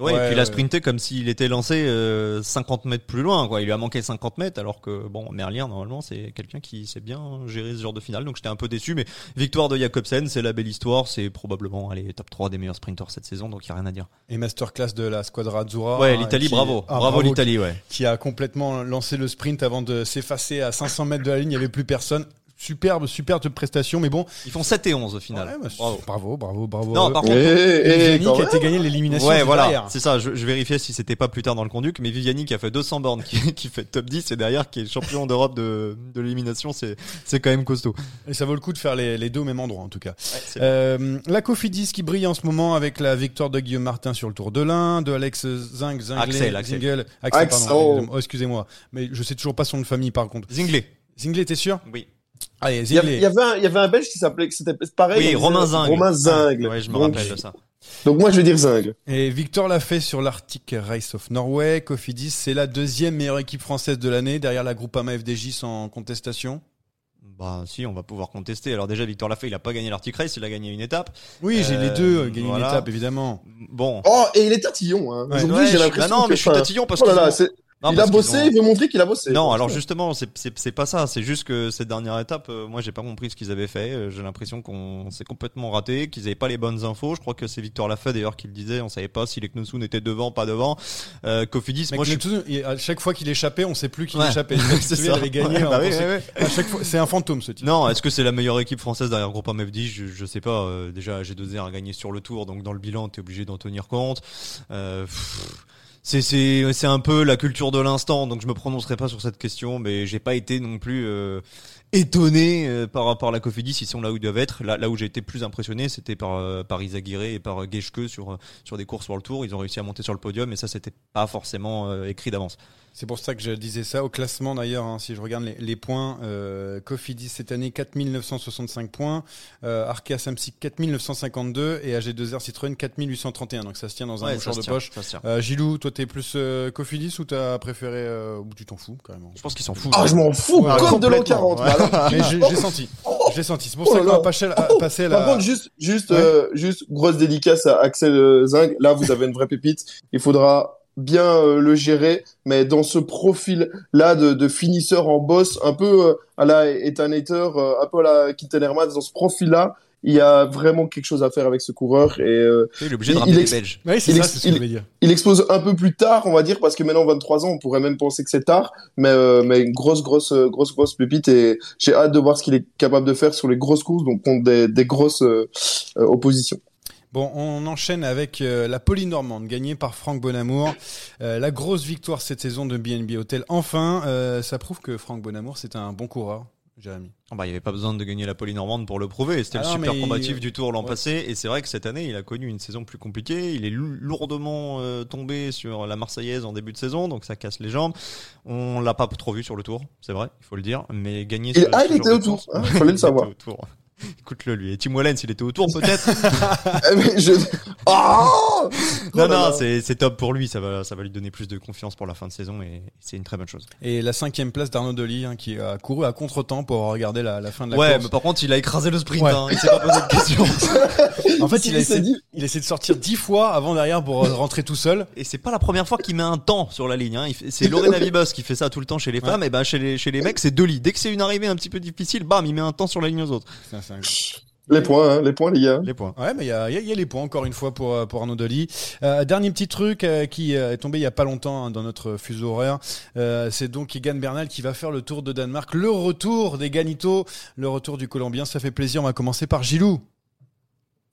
Ouais, Ouais, et puis il a sprinté comme s'il était lancé euh, 50 mètres plus loin. Quoi. Il lui a manqué 50 mètres alors que bon, Merlier normalement c'est quelqu'un qui sait bien gérer ce genre de finale. Donc j'étais un peu déçu, mais victoire de Jacobsen, c'est la belle histoire. C'est probablement allez, top 3 des meilleurs sprinters cette saison, donc il y a rien à dire. Et masterclass de la Squadra Azzurra. ouais, l'Italie, qui- bravo, Ah, bravo, l'Italie, ouais. Qui a complètement lancé le sprint avant de s'effacer à 500 mètres de la ligne. Il n'y avait plus personne. Superbe, superbe prestation. Mais bon, Ils font 7 et 11 au final. Ouais, bah, bravo. bravo, bravo, bravo. Non, par contre, Et quand qui a été gagné l'élimination. Ouais, voilà, c'est ça. Je, je vérifiais si c'était pas plus tard dans le conduit, mais Viviani qui a fait 200 bornes, qui, qui fait top 10 et derrière qui est champion d'Europe de, de l'élimination, c'est c'est quand même costaud. Et ça vaut le coup de faire les, les deux au même endroit, en tout cas. Euh, la Cofidis qui brille en ce moment avec la victoire de Guillaume Martin sur le Tour de l'Ain, de Alex Zing, Zinglé, Axel, Axel. Zingle, Axel, Axel. pardon, oh, excusez-moi. Mais je sais toujours pas son nom de famille, par contre. Zinglé. Zinglé, t'es sûr? Oui. Allez, Il y, avait, Zinglé. il y avait un, il y avait un Belge qui s'appelait, que c'était pareil. Oui, Romain disait- Zingle. Romain Zingle. Ouais, je me rappelle de ça. donc moi, je vais dire Zingle. Et Victor l'a fait sur l'Arctic Race of Norway. Cofidis, c'est la deuxième meilleure équipe française de l'année, derrière la Groupama FDJ sans contestation. Bah si, on va pouvoir contester. Alors déjà, Victor Lafay, il a pas gagné l'Arctic Race, il a gagné une étape. Oui, j'ai Euh, les deux, gagné voilà. une étape, évidemment. Bon. Oh, et il est tatillon. Hein. Ouais. Aujourd'hui, Ouais, j'ai je- l'impression bah non, que, mais je suis tatillon parce oh là là, c'est- Non, il a bossé, ont- il veut montrer qu'il a bossé. Non, alors justement, c'est- c'est c'est pas ça. C'est juste que cette dernière étape, euh, moi, j'ai pas compris ce qu'ils avaient fait. Euh, J'ai l'impression qu'on s'est complètement raté, qu'ils avaient pas les bonnes infos. Je crois que c'est Victor Lafay d'ailleurs qui le disait. On savait pas si les Knosun étaient devant, pas devant. Euh, Cofidis, Mais moi, je il- à chaque fois qu'il échappait, on sait plus qui Ouais. échappait. C'est avait gagné. Ouais, on bah oui, pensait- ouais, ouais. À chaque fois, c'est un fantôme ce type. Non, est-ce que c'est la meilleure équipe française derrière Groupe MFD je, je sais pas. Euh, déjà, G2R a gagné sur le tour, donc dans le bilan, t'es obligé d'en tenir compte. Euh, pff, c'est c'est un peu la culture de l'instant, donc je me prononcerai pas sur cette question, mais j'ai pas été non plus euh, étonné euh, par rapport à la Cofidis. Ils sont là où ils doivent être. Là, où j'ai été plus impressionné, c'était par euh, par Izaguirre et par Geschke sur sur des courses le tour. Ils ont réussi à monter sur le podium, et ça, c'était pas forcément écrit d'avance. C'est pour ça que je disais ça. Au classement d'ailleurs, hein, si je regarde les, les points, euh, Cofidis cette année 4965 points, euh, Arkea Samsic 4952 et AG2R Citroën 4831. Donc ça se tient dans un Ouais, mouchoir ça de tient, poche. Euh, Gilou, toi t'es plus euh, Cofidis ou t'as préféré euh, ou tu t'en fous carrément? Je pense qu'ils s'en foutent. Ah, je m'en fous, Ouais, comme de l'an complètement. 40. bah alors. Mais j'ai j'ai senti, j'ai senti. C'est pour Oh ça qu'on va passer à, Oh, passer à Par la. contre, juste, juste, Ouais. euh, juste grosse dédicace à Axel euh, Zing. Là, vous avez une vraie pépite. Il faudra bien euh, le gérer, mais dans ce profil-là de, de finisseur en boss, un peu euh, à la Etanator, euh, un peu à la Quinten Hermans, dans ce profil-là, il y a vraiment quelque chose à faire avec ce coureur et euh, Il est obligé de ramener il Belges. Oui, c'est il ça, ex- c'est ce que il- je voulais dire. il explose un peu plus tard, on va dire, parce que maintenant 23 ans, on pourrait même penser que c'est tard, mais euh, mais une grosse grosse euh, grosse grosse pépite et j'ai hâte de voir ce qu'il est capable de faire sur les grosses courses, donc contre des, des grosses euh, euh, oppositions. Bon, on enchaîne avec euh, la Polynormande gagnée par Franck Bonamour. Euh, la grosse victoire cette saison de BNB Hotel. Enfin, euh, ça prouve que Franck Bonamour c'est un bon coureur, Jérémy. Ah bah, il n'y avait pas besoin de gagner la Polynormande pour le prouver. C'était Ah le non, super combatif du tour l'an Ouais. passé. Et c'est vrai que cette année, il a connu une saison plus compliquée. Il est lou- lourdement euh, tombé sur la Marseillaise en début de saison, donc ça casse les jambes. On l'a pas trop vu sur le tour, c'est vrai, il faut le dire. Mais gagner Il- ah, il était de au tour, course- hein, fallait le Il savoir. était au tour. Écoute-le lui. Et Tim Wallens, il était au tour peut-être Eh, mais je... Ah non, non, c'est top pour lui. Ça va, ça va lui donner plus de confiance pour la fin de saison et c'est une très bonne chose. Et la cinquième place d'Arnaud Delis, hein, qui a couru à contre-temps pour regarder la, la, fin de la ouais, course. Ouais, mais par contre, il a écrasé le sprint. Hein, il s'est pas posé de questions. en fait, il a, essayé, il a essayé de sortir dix fois avant derrière pour rentrer tout seul. Et c'est pas la première fois qu'il met un temps sur la ligne. Hein. C'est Lorena Vibos qui fait ça tout le temps chez les femmes. Et ben chez les, chez les mecs, c'est Delis. Dès que c'est une arrivée un petit peu difficile, bam, il met un temps sur la ligne aux autres. Les points, hein, les points, les gars. Les points. Ouais, mais il y a, y a, les points encore une fois pour euh, pour Arnaud Delis. Euh, dernier petit truc euh, qui est tombé il y a pas longtemps hein, dans notre fuseau horaire, euh, c'est donc Egan Bernal qui va faire le tour de Danemark, le retour des Ganito, le retour du Colombien. Ça fait plaisir. On va commencer par Gilou.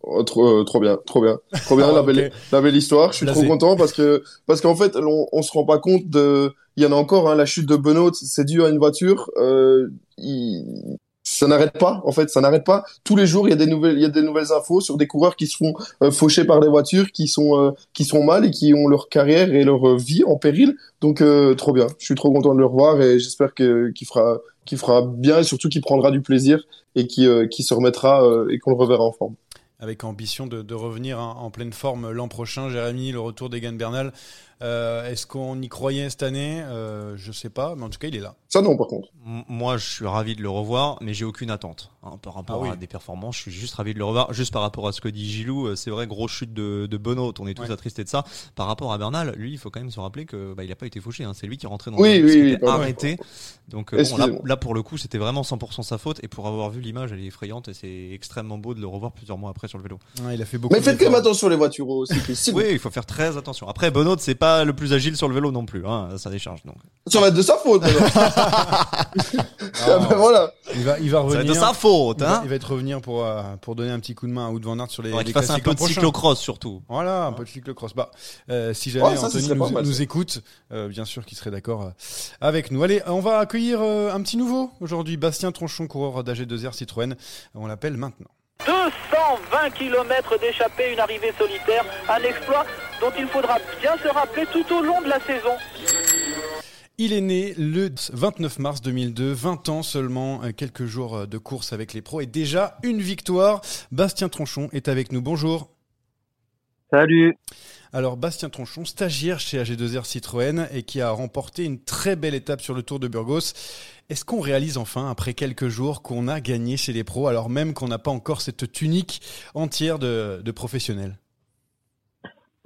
Oh, trop, trop bien, trop bien, trop bien, la, belle, la belle histoire. Je suis trop content parce que parce qu'en fait, on, on se rend pas compte de. Il y en a encore, hein, la chute de Benoît, c'est dû à une voiture. Euh, il, ça n'arrête pas en fait ça n'arrête pas. Tous les jours il y a des nouvelles il y a des nouvelles infos sur des coureurs qui se font euh, faucher par des voitures qui sont euh, qui sont mal et qui ont leur carrière et leur vie en péril. Donc euh, trop bien. Je suis trop content de le revoir et j'espère qu'il fera qu'il fera bien et surtout qu'il prendra du plaisir et qui qui se remettra et qu'on le reverra en forme. Avec ambition de, de revenir hein, en pleine forme l'an prochain. Jérémy, le retour d'Egan Bernal, euh, est-ce qu'on y croyait cette année? Euh, Je sais pas, mais en tout cas, il est là. Ça non, par contre. moi, je suis ravi de le revoir, mais j'ai aucune attente hein, par rapport ah oui. à des performances. Je suis juste ravi de le revoir. Juste par rapport à ce que dit Gilou, c'est vrai, grosse chute de, de Benoît. On est tous ouais. attristés de ça. Par rapport à Bernal, lui, il faut quand même se rappeler que bah, il a pas été fauché. Hein. C'est lui qui est rentré dans oui, le oui, oui, arrêté. Donc euh, bon, là, là, pour le coup, c'était vraiment 100% sa faute. Et pour avoir vu l'image, elle est effrayante et c'est extrêmement beau de le revoir plusieurs mois après sur le vélo. Ouais, il a fait beaucoup. Mais faites quand même attention les voitures aussi. oui, il faut faire très attention. Après, Benoît, c'est pas le plus agile sur le vélo non plus, hein, ça décharge donc. Ça va être de sa faute. ah ben voilà. Il va, il va revenir. Ça va être de sa faute, il hein. va, il va être revenir pour euh, pour donner un petit coup de main à Wout van Aert sur les. Ouais, qu'il fasse un peu de cyclocross surtout. Voilà, un peu de cyclocross. Bah, euh, si jamais ouais, ça, Anthony nous, mal, nous écoute, euh, bien sûr qu'il serait d'accord euh, avec nous. Allez, on va accueillir euh, un petit nouveau aujourd'hui, Bastien Tronchon, coureur d'AG2R Citroën. On l'appelle maintenant. 220 km d'échappée, une arrivée solitaire, un exploit dont il faudra bien se rappeler tout au long de la saison. Il est né le 29 mars 2002, 20 ans seulement, quelques jours de course avec les pros et déjà une victoire. Bastien Tronchon est avec nous. Bonjour. Salut. Alors Bastien Tronchon, stagiaire chez AG2R Citroën et qui a remporté une très belle étape sur le Tour de Burgos. Est-ce qu'on réalise enfin, après quelques jours, qu'on a gagné chez les pros, alors même qu'on n'a pas encore cette tunique entière de, de professionnels?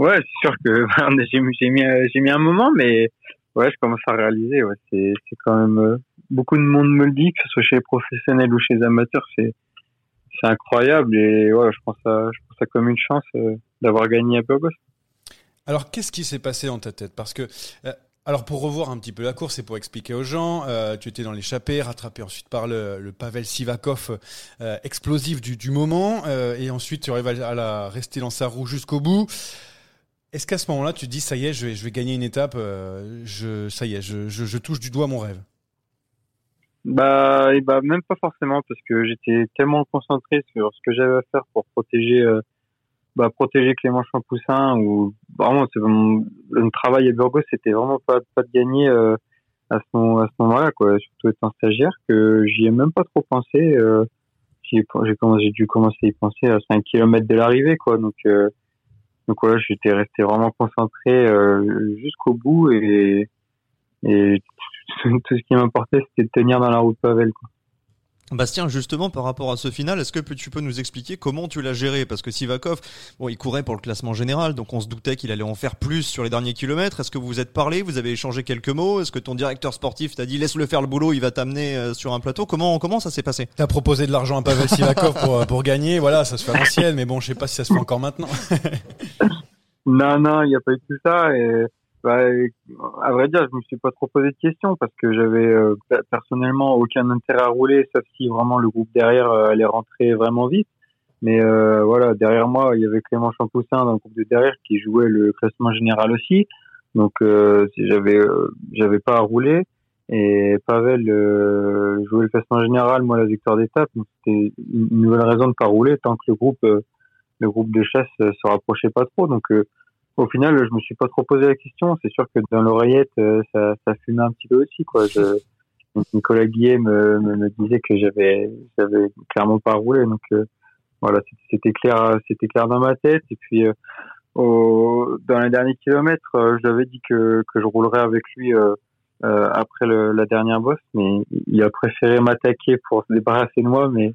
Ouais, c'est sûr que j'ai mis, un moment, mais ouais, je commence à réaliser. Ouais, c'est quand même euh, beaucoup de monde me le dit, que ce soit chez les professionnels ou chez les amateurs, c'est incroyable et ouais, je pense ça comme une chance euh, d'avoir gagné à Burgos. Alors, qu'est-ce qui s'est passé dans ta tête? Parce que, euh, alors pour revoir un petit peu la course et pour expliquer aux gens, euh, tu étais dans l'échappée, rattrapé ensuite par le, Pavel Sivakov euh, explosif du, moment, euh, et ensuite tu arrives à, à la rester dans sa roue jusqu'au bout. Est-ce qu'à ce, moment-là, tu te dis, ça y est, je vais, gagner une étape, euh, ça y est, je, touche du doigt mon rêve? Bah, bah, même pas forcément, parce que j'étais tellement concentré sur ce que j'avais à faire pour protéger euh, bah, protéger Clément Champoussin ou vraiment le travail à Burgos c'était vraiment pas de gagner euh, à ce moment-là surtout étant stagiaire que j'y ai même pas trop pensé j'ai dû commencer à y penser à 5 km de l'arrivée quoi. Donc donc voilà j'étais resté vraiment concentré euh, jusqu'au bout et et tout ce qui m'importait c'était de tenir dans la route Pavel quoi Bastien, justement, par rapport à ce final, est-ce que tu peux nous expliquer comment tu l'as géré? Parce que Sivakov, bon, il courait pour le classement général, donc on se doutait qu'il allait en faire plus sur les derniers kilomètres. Est-ce que vous vous êtes parlé? Vous avez échangé quelques mots? Est-ce que ton directeur sportif t'a dit laisse-le faire le boulot, il va t'amener euh, sur un plateau? Comment comment ça s'est passé? T'as proposé de l'argent à Pavel Sivakov pour, pour gagner, voilà, ça se fait à l'ancienne, mais bon, je sais pas si ça se fait encore maintenant. non, non, il n'y a pas eu tout ça. Et bah, à vrai dire, je me suis pas trop posé de questions parce que j'avais euh, personnellement aucun intérêt à rouler, sauf si vraiment le groupe derrière euh, allait rentrer vraiment vite. Mais euh, voilà, derrière moi, il y avait Clément Champoussin dans le groupe de derrière qui jouait le classement général aussi. Donc j'avais j'avais pas à rouler et Pavel jouait le classement général, moi la victoire d'étape. Donc c'était une nouvelle raison de pas rouler tant que le groupe le groupe de chasse se rapprochait pas trop. Donc au final, je me suis pas trop posé la question. C'est sûr que dans l'oreillette, euh, ça, ça fumait un petit peu aussi, quoi. Je, Nicolas Guillet me, me, me, disait que j'avais, j'avais clairement pas roulé. Donc euh, voilà, c'était clair, c'était clair dans ma tête. Et puis, euh, au, dans les derniers kilomètres, euh, je dit que, que je roulerais avec lui euh, euh, après le, la dernière bosse, mais il a préféré m'attaquer pour se débarrasser de moi, mais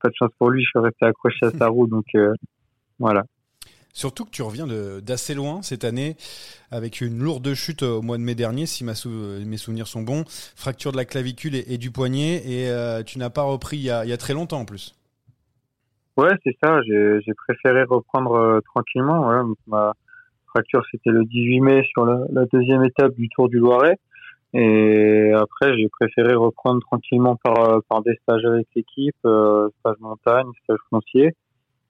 pas de chance pour lui, je suis resté accroché à sa roue, donc voilà. Surtout que tu reviens d'assez loin cette année avec une lourde chute au mois de mai dernier, si mes souvenirs sont bons, fracture de la clavicule et, du poignet, et tu n'as pas repris il y, a, il y, a, très longtemps en plus. Ouais, c'est ça. J'ai préféré reprendre euh, tranquillement. Ma fracture, c'était le 18 mai sur la, deuxième étape du Tour du Loiret. Et après, j'ai préféré reprendre tranquillement par, euh, par des stages avec l'équipe, euh, stage montagne, stage foncier.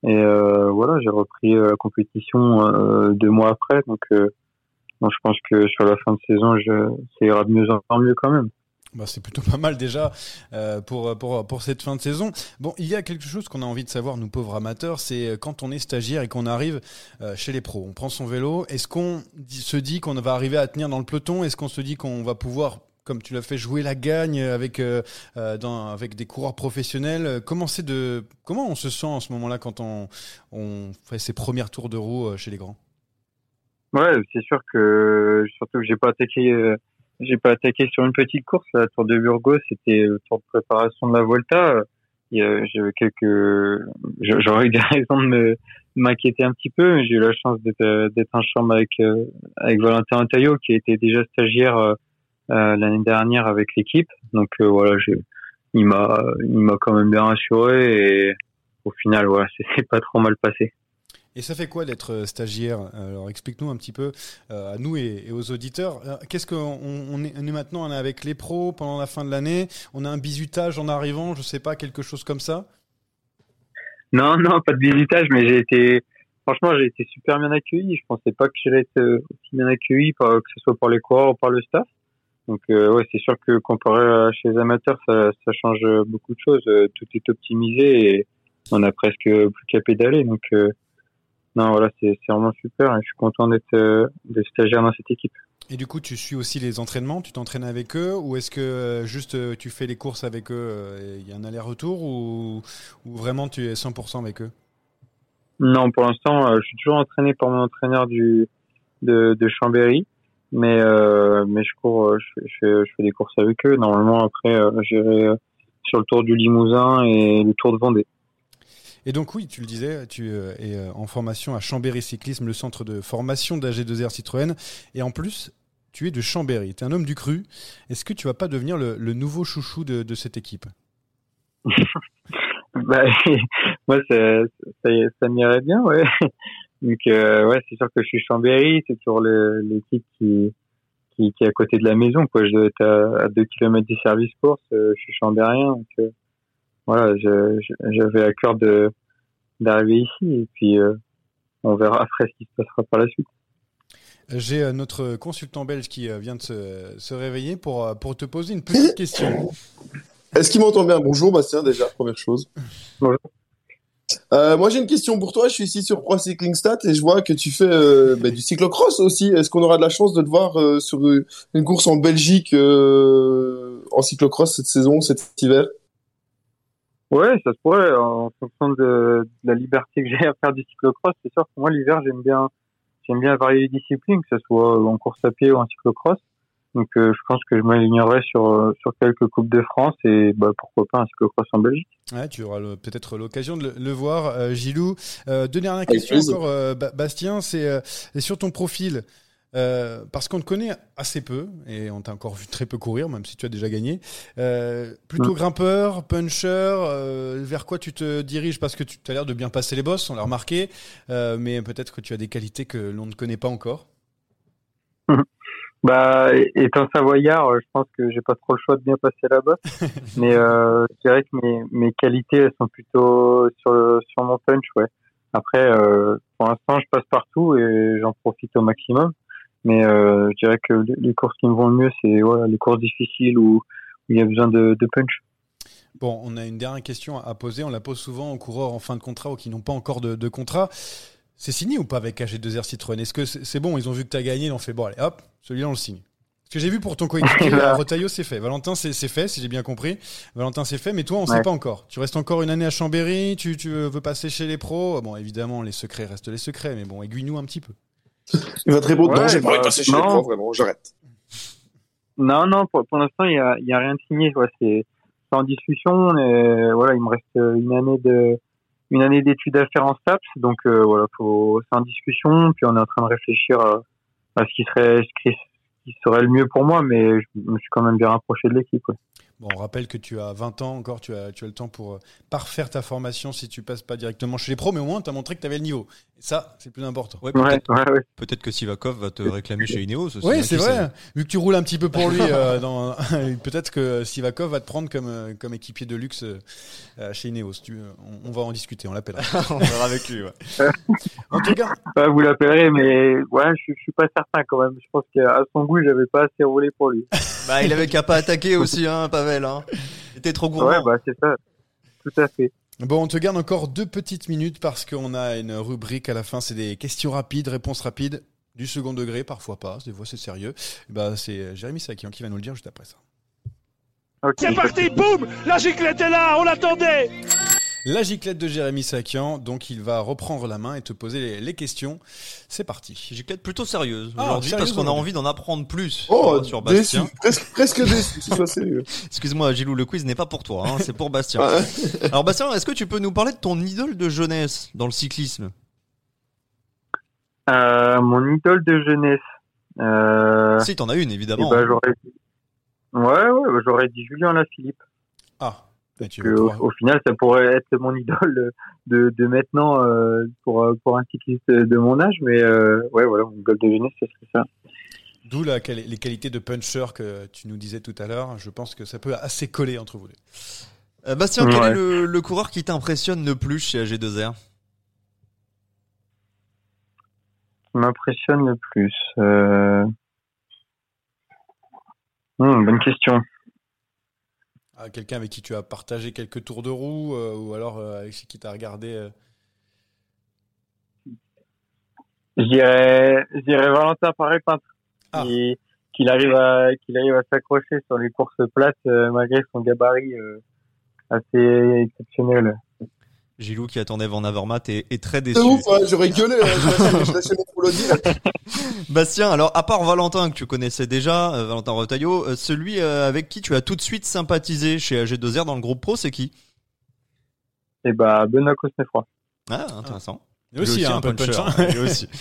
Et euh, voilà, j'ai repris la compétition euh, deux mois après. Donc, donc, je pense que sur la fin de saison, je, ça ira de mieux en mieux quand même. Bah, c'est plutôt pas mal déjà euh, pour, pour, pour cette fin de saison. Bon, il y a quelque chose qu'on a envie de savoir, nous pauvres amateurs, c'est euh, quand on est stagiaire et qu'on arrive euh, chez les pros, on prend son vélo, est-ce qu'on se dit qu'on va arriver à tenir dans le peloton? Est-ce qu'on se dit qu'on va pouvoir comme tu l'as fait jouer la gagne avec euh, euh, avec des coureurs professionnels. Comment de comment on se sent en ce moment-là quand on, fait ses premiers tours de roue chez les grands? Ouais, c'est sûr que surtout que j'ai pas attaqué j'ai pas attaqué sur une petite course, la Tour de Burgos, c'était le tour de préparation de la Volta. J'avais j'aurais eu des raisons de m'inquiéter un petit peu, mais j'ai eu la chance d'être en chambre avec euh, avec Valentin Antaillot, qui était déjà stagiaire euh, euh, l'année dernière avec l'équipe. Donc voilà, il m'a il m'a quand même bien rassuré et au final voilà, c'est pas trop mal passé. Et ça fait quoi d'être euh, stagiaire? Alors explique-nous un petit peu euh, à nous et, aux auditeurs. Euh, qu'est-ce qu'on on est, maintenant On est avec les pros pendant la fin de l'année? On a un bisutage en arrivant, je sais pas, quelque chose comme ça? Non, non, pas de bisutage, mais j'ai été, franchement, j'ai été super bien accueilli. Je pensais pas que j'allais être aussi bien accueilli, que ce soit par les coureurs ou par le staff. Donc ouais, c'est sûr que comparé à chez les amateurs, ça, ça change beaucoup de choses. tout est optimisé et on a presque plus qu'à pédaler. Donc non, voilà, c'est vraiment super et je suis content d'être euh, stagiaire dans cette équipe. Et du coup, tu suis aussi les entraînements Tu t'entraînes avec eux Ou est-ce que euh, juste euh, tu fais les courses avec eux Il y a un aller-retour ou, ou, vraiment tu es 100% avec eux? Non, pour l'instant, je suis toujours entraîné par mon entraîneur du, de, de Chambéry. Mais, mais je cours, je, je, fais, je fais des courses avec eux. Normalement, après, j'irai sur le tour du Limousin et le tour de Vendée. Et donc oui, tu le disais, tu euh, es euh, en formation à Chambéry Cyclisme, le centre de formation d'AG2R Citroën. Et en plus, tu es de Chambéry, tu es un homme du cru. Est-ce que tu vas pas devenir le, nouveau chouchou de, cette équipe? Bah, Moi, ça, ça, m'irait bien, ouais. Donc, euh, ouais, c'est sûr que je suis Chambéry, c'est toujours l'équipe qui, qui, qui, est à côté de la maison. Quoi. Je dois être à, 2 km du service course, je suis chambérien. Donc, voilà, j'avais à cœur de d'arriver ici et puis euh, on verra après ce qui se passera par la suite. J'ai euh, notre consultant belge qui euh, vient de se, se, réveiller pour, pour te poser une petite question. Est-ce qu'il m'entend bien? Bonjour Bastien déjà, première chose. Bonjour. Moi j'ai une question pour toi, je suis ici sur Pro Cycling Stat et je vois que tu fais bah, du cyclocross aussi. Est-ce qu'on aura de la chance de te voir sur une course en Belgique en cyclocross cette saison, cet hiver? Ouais, ça se pourrait, en fonction de, la liberté que j'ai à faire du cyclocross. C'est sûr que moi, l'hiver, j'aime bien, j'aime bien varier les disciplines, que ce soit en course à pied ou en cyclocross. Donc, euh, je pense que je m'alignerai sur, euh, sur quelques Coupes de France et bah, pourquoi pas un cyclocross en Belgique. Ouais, tu auras peut-être l'occasion de le, voir, euh, Gilou. deux dernières questions encore, Bastien. C'est sur ton profil. Euh, parce qu'on te connaît assez peu et on t'a encore vu très peu courir, même si tu as déjà gagné. Euh, plutôt grimpeur, puncher, euh, vers quoi tu te diriges? Parce que tu as l'air de bien passer les bosses, on l'a remarqué, mais peut-être que tu as des qualités que l'on ne connaît pas encore. Bah, étant savoyard, je pense que j'ai pas trop le choix de bien passer bosse, mais je dirais que mes, mes qualités elles sont plutôt sur le, sur mon punch, ouais. Après, pour l'instant, je passe partout et j'en profite au maximum. Mais euh, je dirais que les courses qui me vont le mieux, c'est voilà, les courses difficiles où, il y a besoin de, de, punch. Bon, on a une dernière question à poser. On la pose souvent aux coureurs en fin de contrat ou qui n'ont pas encore de, de contrat. C'est signé ou pas avec AG2R Citroën? Est-ce que c'est bon? Ils ont vu que tu as gagné, ils ont fait bon, allez hop, celui-là on le signe. Ce que j'ai vu pour ton coéquipier, Rotaillot, c'est fait. Valentin, c'est c'est fait, si j'ai bien compris. Valentin, c'est fait, mais toi, on ne Ouais. sait pas encore. Tu restes encore une année à Chambéry, tu, tu veux passer chez les pros? Bon, évidemment, les secrets restent les secrets, mais bon, aiguille-nous un petit peu. Il va te répondre, non, j'ai pas envie de bah, passer chez les non. profs, vraiment, j'arrête. Non, non, pour, pour l'instant, il y a, il y a rien de signé. Ouais, c'est en discussion. Et, voilà, il me reste une année de une année d'études à faire en STAPS. Donc euh, voilà, faut, c'est en discussion. Puis on est en train de réfléchir à, à ce qui serait serait le mieux pour moi. Mais je me suis quand même bien rapproché de l'équipe. ouais. Bon, on rappelle que tu as 20 ans encore, tu as, tu as le temps pour euh, parfaire ta formation si tu passes pas directement chez les pros, mais au moins, tu as montré que tu avais le niveau. Et ça, c'est le plus important. Ouais, peut-être ouais, ouais. peut-être que Sivakov va te réclamer chez Ineos aussi. Oui, hein, c'est vrai. sait. Vu que tu roules un petit peu pour lui, euh, dans... peut-être que Sivakov va te prendre comme, euh, comme équipier de luxe euh, chez Ineos. Tu, on, on va en discuter, on l'appellera. on verra avec lui. ouais. En tout cas, Ouais, vous l'appellerez, mais ouais, je, je suis pas certain quand même. Je pense qu'à son goût, j'avais pas assez roulé pour lui. Bah, il avait qu'à pas attaquer aussi, hein, Pavel. Hein. Il était trop gourmand. Ouais, bah c'est ça. Tout à fait. bon, on te garde encore deux petites minutes parce qu'on a une rubrique à la fin, c'est des questions rapides, réponses rapides. Du second degré, parfois pas, des fois c'est sérieux. Bah, c'est Jérémy Sakian qui va nous le dire juste après ça. Ok. C'est parti, boum La giclette est là, on l'attendait La giclette de Jérémy Sakian, donc il va reprendre la main et te poser les, les questions. C'est parti. Giclette plutôt sérieuse Ah, aujourd'hui parce qu'on a envie d'en apprendre plus Oh, sur, sur déçu, Bastien. presque, presque déçu, sérieux. Excuse-moi, Gilou, le quiz n'est pas pour toi, hein, c'est pour Bastien. Ah, Alors Bastien, est-ce que tu peux nous parler de ton idole de jeunesse dans le cyclisme? Euh, mon idole de jeunesse. Euh, Si, t'en as une eh évidemment. ben, j'aurais dit... Ouais, ouais, bah, j'aurais dit Julien Lafilippe. Ah, bah, tu Que au, final, ça pourrait être mon idole de, de maintenant euh, pour, euh, pour un cycliste de mon âge. Mais euh, ouais, voilà, mon idole de jeunesse, ce serait ça. D'où les qualités de puncher que tu nous disais tout à l'heure. Je pense que ça peut assez coller entre vous deux. Bastien, quel est le, le coureur qui t'impressionne le plus chez AG2R qui m'impressionne le plus euh... hmm, Bonne question. Ah, Quelqu'un avec qui tu as partagé quelques tours de roue euh, ou alors euh, avec qui tu as regardé. euh, Je dirais, je dirais Valentin Paré-Peintre. Ah. Qui- Qu'il arrive à, qu'il arrive à s'accrocher sur les courses plates euh, malgré son gabarit assez exceptionnel. Gilou qui attendait Van Avermaet est, est très C'est déçu. ouf, hein, j'aurais gueulé, hein, je lâchais- mon. Bastien, alors à part Valentin que tu connaissais déjà, euh, Valentin Retailleau, euh, celui euh, avec qui tu as tout de suite sympathisé chez AG2R dans le groupe pro, c'est qui? Et bah, Benoît Cosnefroy. Ah, intéressant. Il y a aussi, Lui hein, un peu de punch. hein. lui aussi.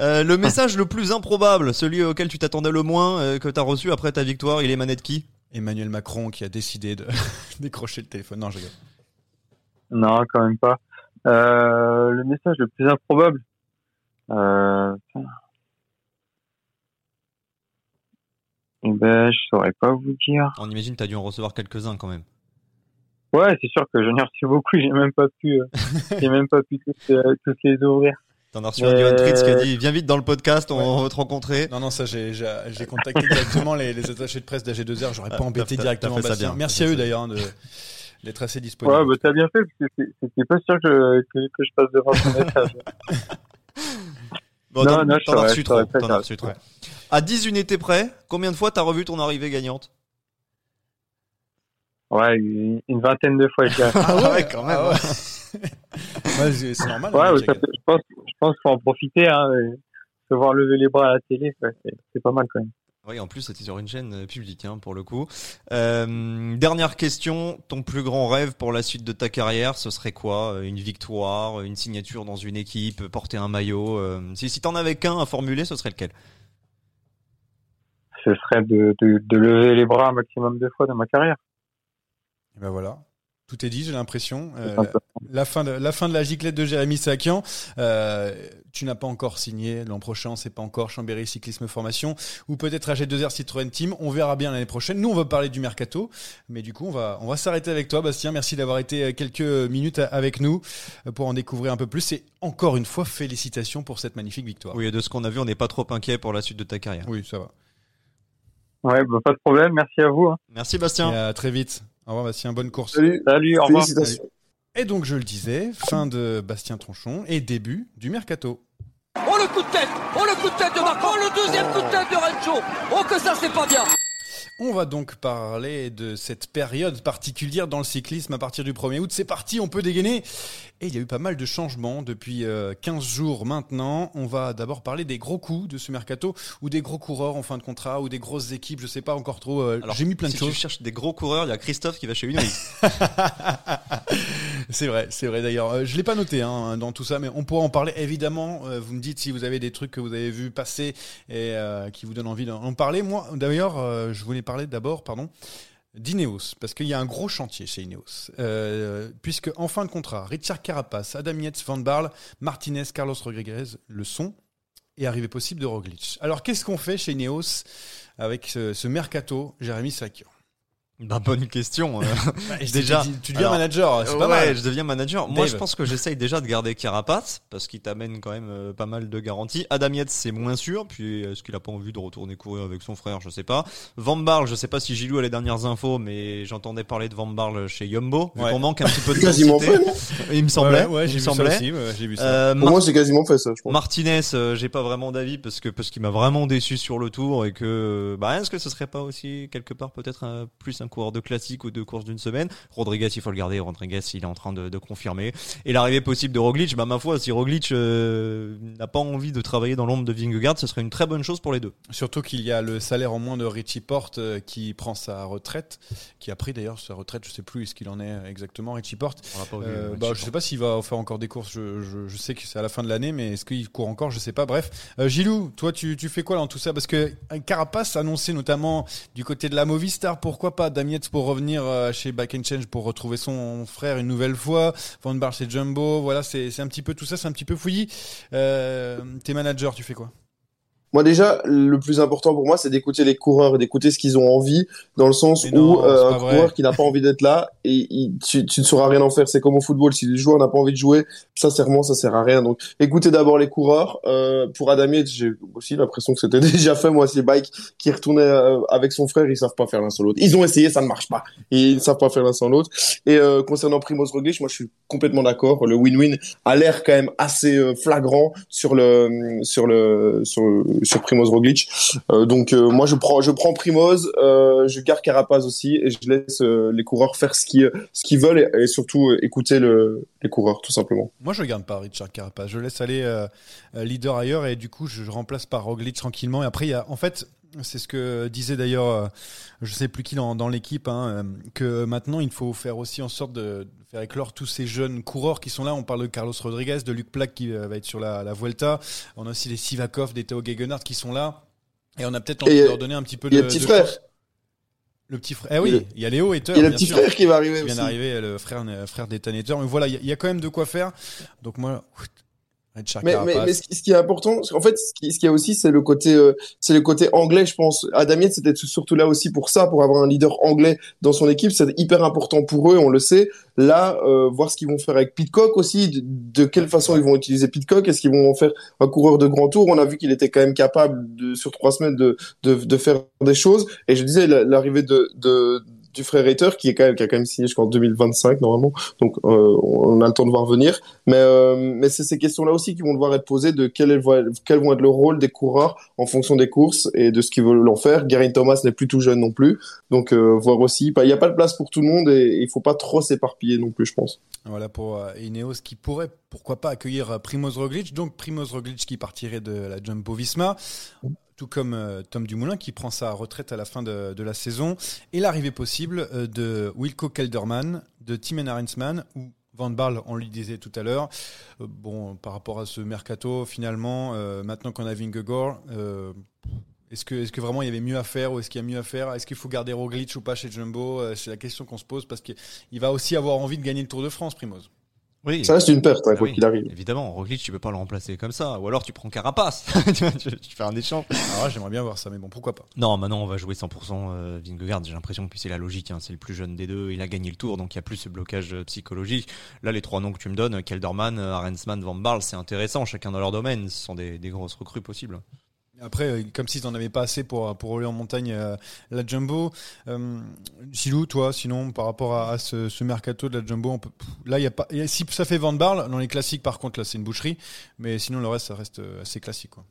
Euh, le message le plus improbable, celui auquel tu t'attendais le moins, euh, que tu as reçu après ta victoire, il émanait de qui? Emmanuel Macron qui a décidé de décrocher le téléphone. Non, je rigole. Non, quand même pas. Euh, le message le plus improbable. Euh. Eh ben, je saurais pas vous dire. On imagine que tu as dû en recevoir quelques-uns quand même. Ouais, c'est sûr que j'en ai reçu beaucoup. J'ai même pas pu, euh, j'ai même pas pu tous, euh, tous les ouvrir. T'en as reçu un Johan Fritz qui a dit Viens vite dans le podcast, on Ouais. veut te rencontrer. Non, non, ça, j'ai contacté directement les, les attachés de presse d'AG2R. J'aurais Ah, pas embêté directement Bastien. bien. Merci à eux d'ailleurs hein, de- d'être assez disponibles. Ouais, bah t'as bien fait parce que c'est- c'était pas sûr que, que, que je passe devant ton message. Bon, Non, non, je t'en as saurais- reçu je saurais trop. as reçu trop. À 10 unités près, combien de fois t'as revu ton arrivée gagnante? Ouais, une, une vingtaine de fois, je dirais. Ah ouais, quand même, ah ouais. Ouais, c'est normal. Ouais, hein, ouais, Jack. ça fait- je pense, je pense qu'il faut en profiter, hein, et se voir lever les bras à la télé, ouais, c'est pas mal quand même. Oui, en plus, c'était sur une chaîne euh, publique, hein, pour le coup. Euh, dernière question, ton plus grand rêve pour la suite de ta carrière, ce serait quoi? Euh, Une victoire, une signature dans une équipe, porter un maillot euh, Si, si t'en avais qu'un à formuler, ce serait lequel? Ce serait de, de, de lever les bras un maximum de fois dans ma carrière. Et ben voilà. Tout est dit, j'ai l'impression. Euh, la fin de la fin de la giclette de Jérémy Sakian. Euh, tu n'as pas encore signé l'an prochain, c'est pas encore Chambéry Cyclisme Formation ou peut-être AG2R Citroën Team. On verra bien l'année prochaine. Nous, on va parler du mercato, mais du coup, on va on va s'arrêter avec toi, Bastien. Merci d'avoir été quelques minutes avec nous euh, pour en découvrir un peu plus. Et encore une fois, félicitations pour cette magnifique victoire. Oui, et de ce qu'on a vu, on n'est pas trop inquiet pour la suite de ta carrière. Oui, ça va. Ouais, bah, pas de problème, merci à vous. hein. Merci Et Bastien. à très vite. Au revoir, Bastien. Bonne course. Salut. Salut, au revoir. Et donc, je le disais, fin de Bastien Tronchon et début du mercato. Oh le coup de tête Oh le coup de tête de Marco Oh le deuxième coup de tête de Rencho Oh que ça c'est pas bien On va donc parler de cette période particulière dans le cyclisme à partir du 1er août. C'est parti, on peut dégainer. Et il y a eu pas mal de changements depuis euh, 15 jours maintenant. On va d'abord parler des gros coups de ce mercato ou des gros coureurs en fin de contrat ou des grosses équipes, je sais pas encore trop. euh, Alors, J'ai mis plein de si choses. tu cherches des gros coureurs, il y a Christophe qui va chez Unity. c'est vrai, c'est vrai d'ailleurs. Euh, je l'ai pas noté hein, dans tout ça, mais on pourra en parler évidemment. Euh, vous me dites si vous avez des trucs que vous avez vu passer et euh, qui vous donnent envie d'en parler. Moi, d'ailleurs, euh, je voulais parler d'abord, pardon, d'Ineos, parce qu'il y a un gros chantier chez Ineos. Euh, puisque en fin de contrat, Richard Carapace, Adam Yates, Van Barle, Martinez, Carlos Rodriguez le sont. Et arrivée possible de Roglic. Alors qu'est-ce qu'on fait chez Ineos avec ce, mercato, Jérémy Sakir bah, bonne question. euh. Déjà, tu, tu deviens Alors, manager, c'est ouais, mal. je deviens manager. Moi, je pense que j'essaye déjà de garder Carapace parce qu'il t'amène quand même euh, pas mal de garanties. Adam Yates, c'est moins sûr. Puis, est-ce qu'il a pas envie de retourner courir avec son frère Je sais pas. Van Barle, je sais pas si Gilou a les dernières infos, mais j'entendais parler de Van Barle chez Yumbo. Vu Ouais. qu'on manque un petit peu de Quasiment fait, non Il me semblait. Ouais, j'ai me vu ça semblait. aussi, ouais, j'ai vu ça. Euh, Pour moi, c'est quasiment fait ça, je pense. Martinez, euh, j'ai pas vraiment d'avis parce que parce qu'il m'a vraiment déçu sur le tour et que bah est-ce que ce serait pas aussi quelque part peut-être un- plus un coureur de classique ou de course d'une semaine Rodriguez, il faut le garder. Rodriguez, il est en train de, de confirmer. Et l'arrivée possible de Roglic, bah ma foi, si Roglic euh, n'a pas envie de travailler dans l'ombre de Vingegaard, ce serait une très bonne chose pour les deux. Surtout qu'il y a le salaire en moins de Richie Porte euh, qui prend sa retraite, qui a pris d'ailleurs sa retraite, je sais plus ce qu'il en est exactement, Richie Porte. On pas vu, Euh, Richie bah, je sais pas s'il va faire encore des courses, je, je- je sais que c'est à la fin de l'année, mais est-ce qu'il court encore, je sais pas. Bref, Gilou, toi tu, tu fais quoi dans tout ça? Parce que Carapace annoncé notamment du côté de la Movistar, pourquoi pas Damietz pour revenir euh, chez Back and Change pour retrouver son frère une nouvelle fois, Van Barle chez Jumbo, voilà, c'est c'est un petit peu tout ça, c'est un petit peu fouillis. Euh, T'es manager, tu fais quoi? Moi déjà, le plus important pour moi, c'est d'écouter les coureurs et d'écouter ce qu'ils ont envie, dans le sens où euh, un vrai. coureur qui n'a pas envie d'être là, et il- tu, tu ne sauras rien en faire. C'est comme au football, si le joueur n'a pas envie de jouer, sincèrement, ça sert à rien. Donc, écoutez d'abord les coureurs. Euh, pour Adamier, j'ai aussi l'impression que c'était déjà fait. Moi, c'est Bike qui retournait euh, avec son frère, ils savent pas faire l'un sans l'autre. Ils ont essayé, ça ne marche pas. Ils ne savent pas faire l'un sans l'autre. Et euh, concernant Primoz Roglic, moi, je suis complètement d'accord. Le win-win a l'air quand même assez euh, flagrant sur le sur le sur, sur Primoz Roglic. Euh, donc euh, moi je prends je prends Primoz, euh, je garde Carapaz aussi et je laisse les coureurs faire ce qu'ils ce qu'ils veulent et, surtout écouter le, les coureurs tout simplement. Moi, je garde pas Richard Carapace. Je laisse aller leader ailleurs et du coup, je remplace par Roglic tranquillement. Et après, il y a, en fait, c'est ce que disait d'ailleurs, euh, je sais plus qui dans, dans l'équipe, hein, euh, que maintenant, il faut faire aussi en sorte de, faire éclore tous ces jeunes coureurs qui sont là. On parle de Carlos Rodriguez, de Luc Plaque qui euh, va être sur la, la Vuelta. On a aussi les Sivakov, des Théo Gegenhardt qui sont là. Et on a peut-être envie Et, de leur donner un petit peu de. a le petit de frère. chance. Le petit frère. Eh oui, Il y a- il y a Léo Hater. Il y a le petit sûr frère qui va arriver qui vient aussi. d'arriver, le frère, euh, frère des. Mais voilà, il y, a- quand même de quoi faire. Donc moi, Mais, mais, mais ce, qui, ce qui est important, en fait, ce qui, ce qui est aussi, c'est le côté, euh, c'est le côté anglais, je pense. Adamiet, c'était surtout là aussi pour ça, pour avoir un leader anglais dans son équipe, c'est hyper important pour eux, on le sait. Là, euh, voir ce qu'ils vont faire avec Pitcock aussi, de, de quelle façon ils vont utiliser Pitcock, est-ce qu'ils vont en faire un coureur de grand tour? On a vu qu'il était quand même capable de, sur trois semaines de, de, de faire des choses. Et je disais, la- l'arrivée de, de du frère qui est quand même qui a quand même signé jusqu'en 2025 normalement. Donc euh, on a le temps de voir venir. Mais euh, mais c'est ces questions là aussi qui vont devoir être posées de quel, est, vont être le rôle des coureurs en fonction des courses et de ce qu'ils veulent en faire. Geraint Thomas n'est plus tout jeune non plus. Donc euh, voir aussi. Il n'y a pas de place pour tout le monde et il faut pas trop s'éparpiller non plus je pense. Voilà pour Ineos qui pourrait, pourquoi pas, accueillir Primoz Roglic. Donc Primoz Roglic qui partirait de la Jumbo Visma, tout comme euh, Tom Dumoulin qui prend sa retraite à la fin de, la saison. Et l'arrivée possible euh, de Wilco Kelderman, de Timen Arensman ou Van Barle, on le disait tout à l'heure. Euh, bon, par rapport à ce mercato, finalement, maintenant qu'on a Vingegaard, est-ce que, vraiment il y avait mieux à faire ou est-ce qu'il y a mieux à faire? Est-ce qu'il faut garder Roglic ou pas chez Jumbo? C'est la question qu'on se pose parce qu'il va aussi avoir envie de gagner le Tour de France, Primoz. Oui. ça reste une perte hein, Ah quoi oui, qu'il arrive Évidemment, Roglic, tu peux pas le remplacer comme ça. Ou alors tu prends Carapace. tu, vois, tu- fais un échange. Alors là, j'aimerais bien voir ça, mais bon, pourquoi pas Non, maintenant on va jouer 100% euh, Vingegaard. J'ai l'impression que c'est la logique. hein. C'est le plus jeune des deux. Il a gagné le tour, donc il y a plus ce blocage euh, psychologique. Là, les trois noms que tu me donnes, Kelderman, euh, Arensman, Van Barle, c'est intéressant. Chacun dans leur domaine. Ce sont des, des grosses recrues possibles. Après, euh, comme s'ils n'en avaient pas assez pour, pour rouler en montagne euh, la Jumbo. Euh, Silou, toi, sinon, par rapport à, ce, mercato de la Jumbo, on peut, là, y a pas, si ça fait Van Barle, dans les classiques, par contre, là, c'est une boucherie. Mais sinon, le reste, ça reste euh, assez classique. Quoi.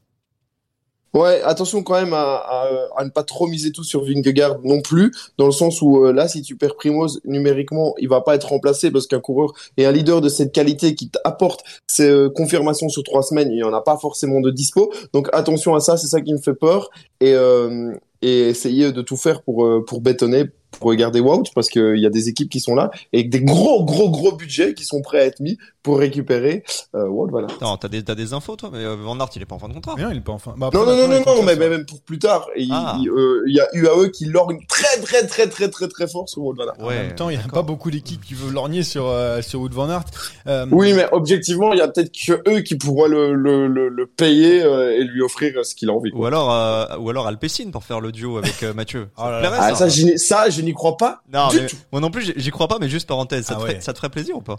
Ouais, attention quand même à, ne pas trop miser tout sur Vingegaard non plus, dans le sens où euh, là, si tu perds Primoz numériquement, il va pas être remplacé parce qu'un coureur et un leader de cette qualité qui t'apporte ces euh, confirmations sur trois semaines, il y en a pas forcément de dispo. Donc attention à ça, c'est ça qui me fait peur et euh, et essayer de tout faire pour euh, pour bétonner, pour garder Wout parce qu'il y a des équipes qui sont là et avec des gros gros gros budgets qui sont prêts à être mis pour récupérer euh, Wout. Voilà. Non, t'as des, t'as des infos, toi, mais euh, Van Aert, il est pas en fin de contrat. Non, il est pas enfin. Bah, après, Non, non, non, non, mais, même pour plus tard. Il- Ah. il euh, il y a UAE qui lorgne très, très, très, très, très, très fort sur Wout van Aert. En même temps, il n'y a pas beaucoup d'équipes qui veulent lorgner sur, euh, sur Wood Van Aert. Euh, Oui, mais objectivement, il y a peut-être que eux qui pourront le, le, le, le payer euh, et lui offrir ce qu'il a envie. Ou alors, euh, ou alors Alpecin pour faire le duo avec euh, Mathieu. Ça Oh te là là. plairait, Ah, ça, je n'y crois pas. Non, du mais tout. moi non plus, j'y- crois pas, mais juste parenthèse, ça, Ah te, ouais. ferait, ça te ferait plaisir ou pas?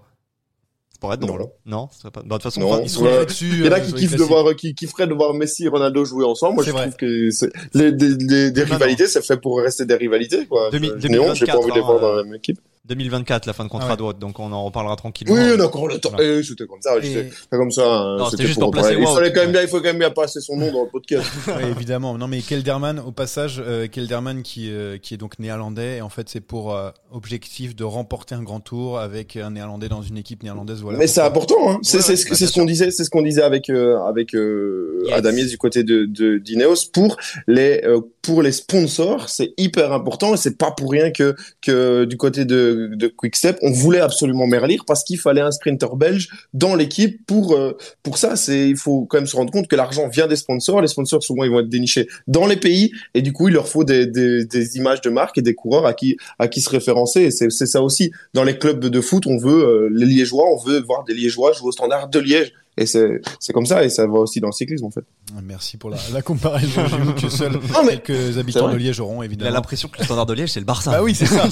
Ça pourrait être Non. drôle. Non, ça serait pas. Bah, de toute façon, Non. ils sont Ouais. dessus. Il y en a euh, qui kiffent de voir, qui kifferaient de voir Messi et Ronaldo jouer ensemble. Moi, je vrai. trouve que les, des, des, des Non, non. rivalités, c'est fait pour rester des rivalités, quoi. Demi- Je- je n'ai honte, j'ai pas envie de les 2024, voir dans hein, la même équipe. 2024, la fin de contrat Ah ouais. de donc on en reparlera tranquillement. Oui, encore le temps. Voilà. Eh, c'était comme ça, Et- c'était c'est comme ça. hein, Non, c'était juste pour pour placer. Il Wout, fallait quand même bien, il faut quand même bien passer son nom dans le podcast. Ouais, évidemment. Non, mais Kelderman, au passage, euh, Kelderman qui, euh, qui est donc néerlandais, et en fait, c'est pour euh, objectif de remporter un grand tour avec un néerlandais dans une équipe néerlandaise. Voilà. Mais c'est important, hein. C'est Ouais, c'est ouais, ce, bah, ce qu'on disait, c'est ce qu'on disait avec euh, avec euh, Yes. Adamies du côté de de d'Ineos pour les euh, pour les sponsors, c'est hyper important et c'est pas pour rien que que du côté de de Quickstep, on voulait absolument Merlir parce qu'il fallait un sprinter belge dans l'équipe pour euh, pour ça, c'est il faut quand même se rendre compte que l'argent vient des sponsors, les sponsors souvent ils vont être dénichés dans les pays et du coup, il leur faut des images de marque et des coureurs à qui à qui se référencer. C'est c'est ça aussi. Dans les clubs de foot, on veut euh, les Liégeois, on veut voir des Liégeois jouer au standard de Liège. Et c'est c'est comme ça et ça va aussi dans le cyclisme en fait. Merci pour la, la comparaison. J'avoue que seuls Non, mais quelques habitants de Liège auront, Il a évidemment. l'impression que le standard de Liège, c'est le Barça. Bah oui, c'est ça.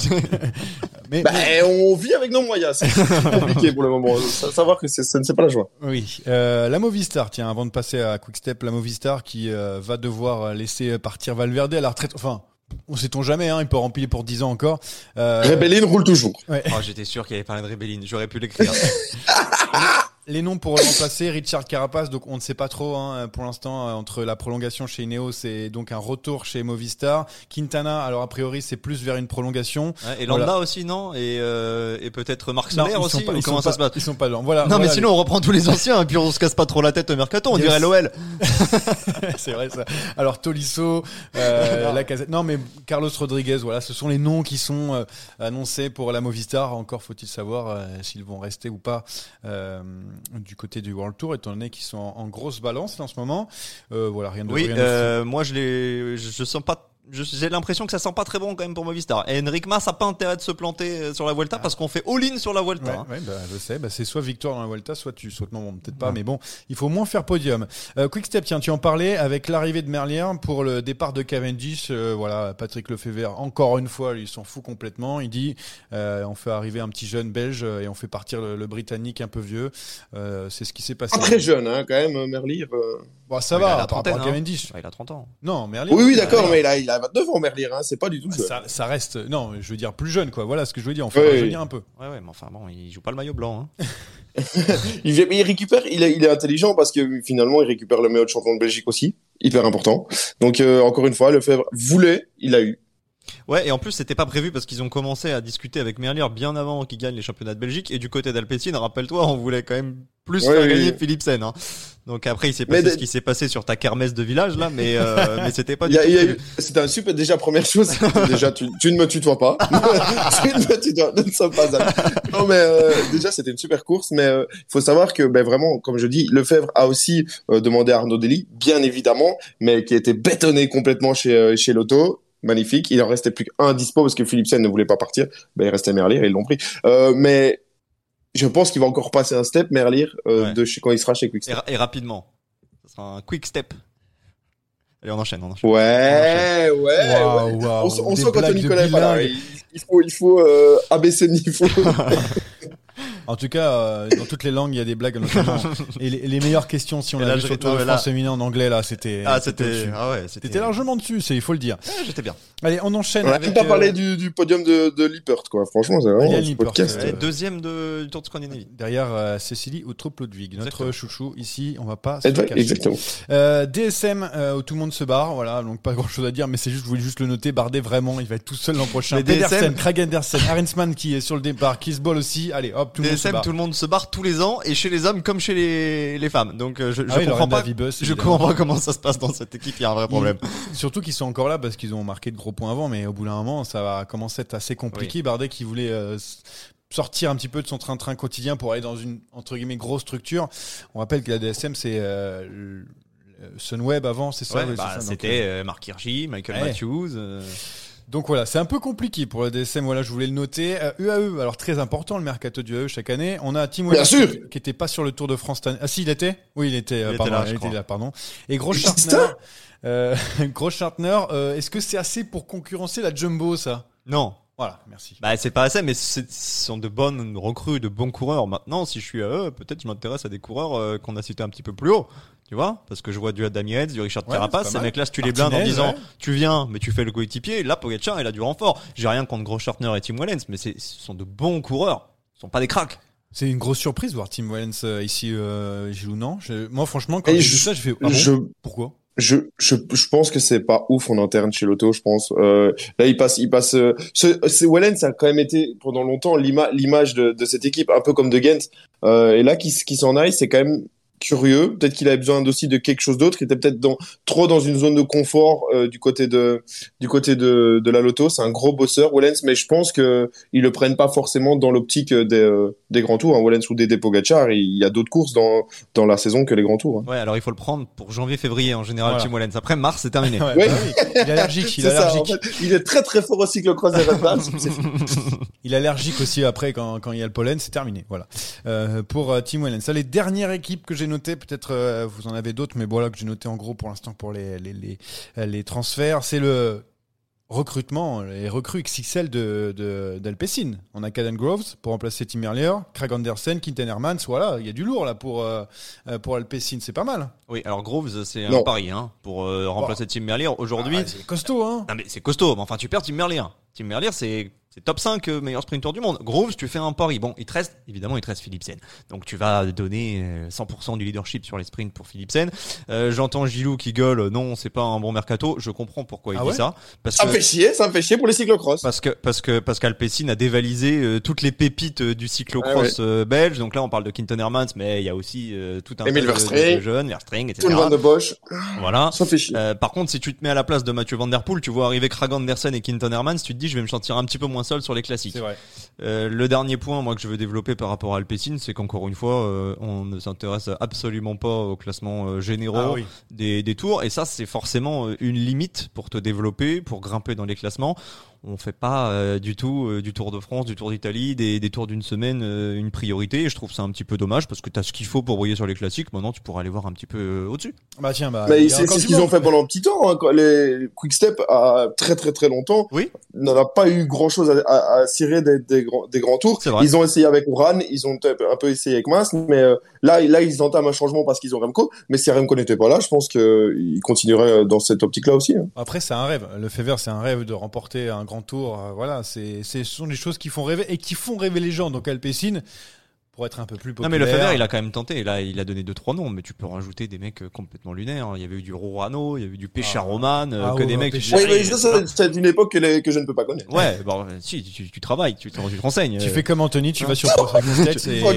mais, Bah, on vit avec nos moyens, c'est compliqué pour le moment. Sa- Savoir que ça ne c'est pas la joie. Oui, euh, la Movistar, tiens, avant de passer à Quickstep, la Movistar qui euh, va devoir laisser partir Valverde à la retraite. Enfin, on sait-on jamais, hein, il peut remplir pour 10 ans encore. Euh, Rebelline roule toujours. ouais. Oh, j'étais sûr qu'il avait parlé de Rebelline, j'aurais pu l'écrire. Les noms pour le remplacer, Richard Carapace, donc on ne sait pas trop hein, pour l'instant euh, entre la prolongation chez Ineos et donc un retour chez Movistar. Quintana, alors a priori c'est plus vers une prolongation. Ouais, et Landa Voilà. aussi, non? Et, euh, et peut-être Marc Soler aussi pas, ou Comment sont ça pas- se passe? Ils sont pas dedans. Voilà. Non, mais sinon on reprend tous les anciens et puis on se casse pas trop la tête au mercato, on Yes. dirait l'OL. c'est vrai ça. Alors Tolisso, euh, la casette. Non mais Carlos Rodriguez, voilà, ce sont les noms qui sont euh, annoncés pour la Movistar. Encore faut-il savoir euh, s'ils vont rester ou pas euh, du côté du World Tour, étant donné qu'ils sont en, en grosse balance en ce moment. Euh, voilà, rien de Oui, rien de- euh, moi je je, je sens pas. J'ai l'impression que ça sent pas très bon quand même pour Movistar. Et Enric Mas a pas intérêt de se planter euh, sur la Vuelta parce qu'on fait all-in sur la Vuelta. Ouais, hein. ouais, bah, je sais, bah, c'est soit victoire dans la Vuelta, soit tu sautes. Non, bon, peut-être pas, mais bon, il faut au moins faire podium. Euh, Quick Step, tiens, tu en parlais avec l'arrivée de Merlier pour le départ de Cavendish. euh, voilà, Patrick Lefebvre, encore une fois, il s'en fout complètement. Il dit, euh, on fait arriver un petit jeune belge euh, et on fait partir le, le britannique un peu vieux. Euh, c'est ce qui s'est passé. Pas très jeune, hein, quand même, Merlir. euh. Bon, ça Ouais, il a va, la par rapport trentaine, à hein. Cavendish. Ouais, il a 30 ans. Non, Merlier. Oui, oui, d'accord, mais il a, il a 29 ans, Merlir, hein, c'est pas du tout jeune. ça, ça reste, non, je veux dire plus jeune, quoi. Voilà ce que je veux dire. On fait Oui, rajeunir oui. un peu. Ouais, ouais, mais enfin bon, il joue pas le maillot blanc. Hein. Il, vient- mais il récupère, il est, il est intelligent parce que finalement, il récupère le meilleur champion de Belgique aussi. Hyper important. Donc, euh, encore une fois, Lefebvre voulait, il a eu. Ouais, et en plus c'était pas prévu parce qu'ils ont commencé à discuter avec Merlier bien avant qu'il gagne les championnats de Belgique. Et du côté d'Alpecin, rappelle-toi, on voulait quand même plus Ouais, faire oui, gagner oui. Philipsen. Hein. Donc après, il s'est passé de- ce qui s'est passé sur ta kermesse de village là, mais euh, mais c'était pas du eu, c'était un super, déjà, première chose, déjà, tu, tu ne me tutoies pas. tu ne me tutoies, nous ne sommes pas amis. Non, mais, euh, déjà, c'était une super course, mais, euh, il faut savoir que, ben, vraiment, comme je dis, Lefebvre a aussi, euh, demandé à Arnaud Dely, bien évidemment, mais qui été bétonné complètement chez, euh, chez Lotto. Magnifique. Il en restait plus qu'un dispo parce que Philipsen ne voulait pas partir. Ben, il restait Merlier et ils l'ont pris. Euh, mais, je pense qu'il va encore passer un step, Merlier, euh, Ouais. de chez, quand il sera chez Et, Quickstep. ra- et rapidement. Ça sera un quick step. Allez, on enchaîne, on enchaîne. Ouais, ouais, ouais. On, on sent quand de connaît pas là. Il, il faut, il faut euh, abaisser le niveau. En tout cas, euh, dans toutes les langues, il y a des blagues notamment. et les, les meilleures questions, si on l'a là, vu je- sur le Tour de France féminin en anglais, là, c'était. Ah, c'était, ah ouais, c'était. T'étais largement dessus, c'est, il faut le dire. Ouais, j'étais bien. Allez, on enchaîne On a avec. même pas euh, parlé du, du podium de, de Lippert, quoi. Franchement, c'est vraiment un podcast. ouais. Deuxième de, du Tour de Scandinavie. Derrière euh, Cécilie Outrup Ludwig, notre Exactement. chouchou ici, on va pas se Exact- cacher. Exactement. Euh, DSM euh, où tout le monde se barre, voilà, donc pas grand chose à dire, mais c'est juste, je voulais juste le noter, Bardet vraiment, il va être tout seul l'an prochain. Pedersen, Craig Andersen, Arensman qui est sur le départ, Kisball aussi, allez hop, tout le monde se DSM, barre. tout le monde se barre tous les ans, et chez les hommes comme chez les, les femmes. Donc, euh, je, je Ah oui, comprends pas. Je comprends pas comment ça se passe dans cette équipe. Il y a un vrai problème. Surtout qu'ils sont encore là parce qu'ils ont marqué de gros points avant, mais au bout d'un moment, ça va commencer à être assez compliqué. Bardet qui voulait euh, sortir un petit peu de son train-train quotidien pour aller dans une entre guillemets grosse structure. On rappelle que la DSM c'est euh, Sunweb avant, c'est ça, Ouais, oui, bah, c'était euh, euh, Marc Hirschi, Michael Ouais. Matthews. Donc voilà, c'est un peu compliqué pour le DSM. Voilà, je voulais le noter. Euh, UAE, alors très important le mercato du UAE chaque année. On a Tim Bien sûr. qui, qui était pas sur le Tour de France. Ah si, il était. Oui, il était. euh, Il était pardon, là, je il était là, pardon. Et Gros Putain. Schartner. Euh, Gros Schartner, euh, est-ce que c'est assez pour concurrencer la Jumbo ça? Non. Voilà, merci. Bah, c'est pas assez, mais c'est- ce sont de bonnes recrues, de bons coureurs. Maintenant, si je suis à eux, peut-être je m'intéresse à des coureurs euh, qu'on a cités un petit peu plus haut. Tu vois Parce que je vois du Adam Yates, du Richard Ouais, pas Ces mecs-là, si tu les blindes en disant ouais. tu viens, mais tu fais le coéquipier, là, Pogacar, il a du renfort. J'ai rien contre Gros Schartner et Tim Wellens, mais c'est- ce sont de bons coureurs. Ce sont pas des cracks. C'est une grosse surprise de voir Tim Wellens euh, ici, euh, Gilles ou non? Je- moi, franchement, quand j'ai vu je- ça, je fais ah bon? Je, pourquoi? Je, je, je pense que c'est pas ouf en interne chez l'auto, je pense. Euh, là, il passe, il passe. Euh, ce, Wellen, ça a quand même été pendant longtemps l'ima- l'image de, de cette équipe, un peu comme de Gent. Euh, et là, qui qui s'en aille, c'est quand même curieux. Peut-être qu'il avait besoin aussi de quelque chose d'autre. Il était peut-être dans trop dans une zone de confort euh, du côté de du côté de, de la loto. C'est un gros bosseur, Wellens, mais je pense que ils le prennent pas forcément dans l'optique des, euh, des grands tours. Hein. Wellens ou des Pogacar, il y a d'autres courses dans dans la saison que les grands tours. hein. Ouais, alors il faut le prendre pour janvier-février en général, Voilà. Tim Wellens. Après mars, c'est terminé. Ouais, Ouais. bah oui. Il est allergique, il est C'est ça, en allergique. fait. il est très très fort au cyclocross des Il est allergique aussi après quand, quand il y a le pollen, c'est terminé. Voilà. Euh, pour Tim Wellens. Ça, les dernières équipes que j'ai notées, peut-être euh, vous en avez d'autres, mais voilà que j'ai noté en gros pour l'instant pour les les, les, euh, les transferts, c'est le recrutement, les recrues XXL de, de d'Alpecin. On a Caden Groves pour remplacer Tim Merlier, Craig Andersen, Quinten Hermans. Voilà, il y a du lourd là pour euh, pour Alpecin, c'est pas mal. Oui, alors Groves, c'est un pari hein, pour euh, remplacer Tim Merlier. Aujourd'hui, Ah, c'est costaud, hein. Non mais c'est costaud, mais enfin tu perds Tim Merlier. Tim Merlier c'est c'est top 5 euh, meilleur sprinter du monde. Groves, tu fais un pari. Bon, il te reste évidemment il te reste Philipsen. Donc tu vas donner euh, 100% du leadership sur les sprints pour Philipsen. Euh, j'entends Gilou qui gueule euh, non, c'est pas un bon mercato. Je comprends pourquoi il Ah dit ça parce Ça me fait chier, ça me fait chier pour les cyclocross. parce que parce que parce qu'Alpecin a dévalisé euh, toutes les pépites euh, du cyclocross euh, belge. Donc là on parle de Quinton Hermans, mais il y a aussi euh, tout un tas de- jeunes, Verstring, etc. Tout le monde de Bosch, Voilà. ça fait chier. Euh, par contre, si tu te mets à la place de Mathieu Van Der Poel, tu vois arriver Craig Andersen et Quinton Hermans, tu te dis je vais me sentir un petit peu moins seul sur les classiques. Vrai. Euh, le dernier point, moi que je veux développer par rapport à Alpecin, c'est qu'encore une fois, euh, on ne s'intéresse absolument pas au classement euh, généraux Ah oui. des, des tours, et ça c'est forcément une limite pour te développer, pour grimper dans les classements. On fait pas euh, du tout euh, du Tour de France, du Tour d'Italie, des, des tours d'une semaine euh, une priorité. Et je trouve ça un petit peu dommage parce que tu as ce qu'il faut pour briller sur les classiques. Maintenant, tu pourras aller voir un petit peu euh, au-dessus. Bah tiens, bah. Mais a c'est ce qu'ils ont fait pendant un petit temps. Hein, quand les Quickstep, à très très très longtemps, Oui. n'en a pas eu grand chose à, à, à cirer des, des, grands, des grands tours. Ils ont essayé avec Oran, ils ont un peu essayé avec Mas, mais euh, là, là, ils entament un changement parce qu'ils ont Remco. Mais si Remco n'était pas là, je pense qu'ils continueraient dans cette optique-là aussi. hein. Après, c'est un rêve. Le Fever, c'est un rêve de remporter un grand Euh, Voilà, ce sont des choses qui font rêver et qui font rêver les gens. Donc, Alpecin, pour être un peu plus Non populaire. mais le Fever il a quand même tenté et là il a donné deux trois noms mais tu peux rajouter des mecs euh, complètement lunaires il y avait eu du Rorano il y avait eu du Pécharoman euh, Ah que ouais, des ouais, mecs mais ça, ça, c'est une époque que, les- que je ne peux pas connaître. ouais bon si tu, tu travailles tu te, tu te renseignes Tu euh, fais comme Anthony, tu vas sur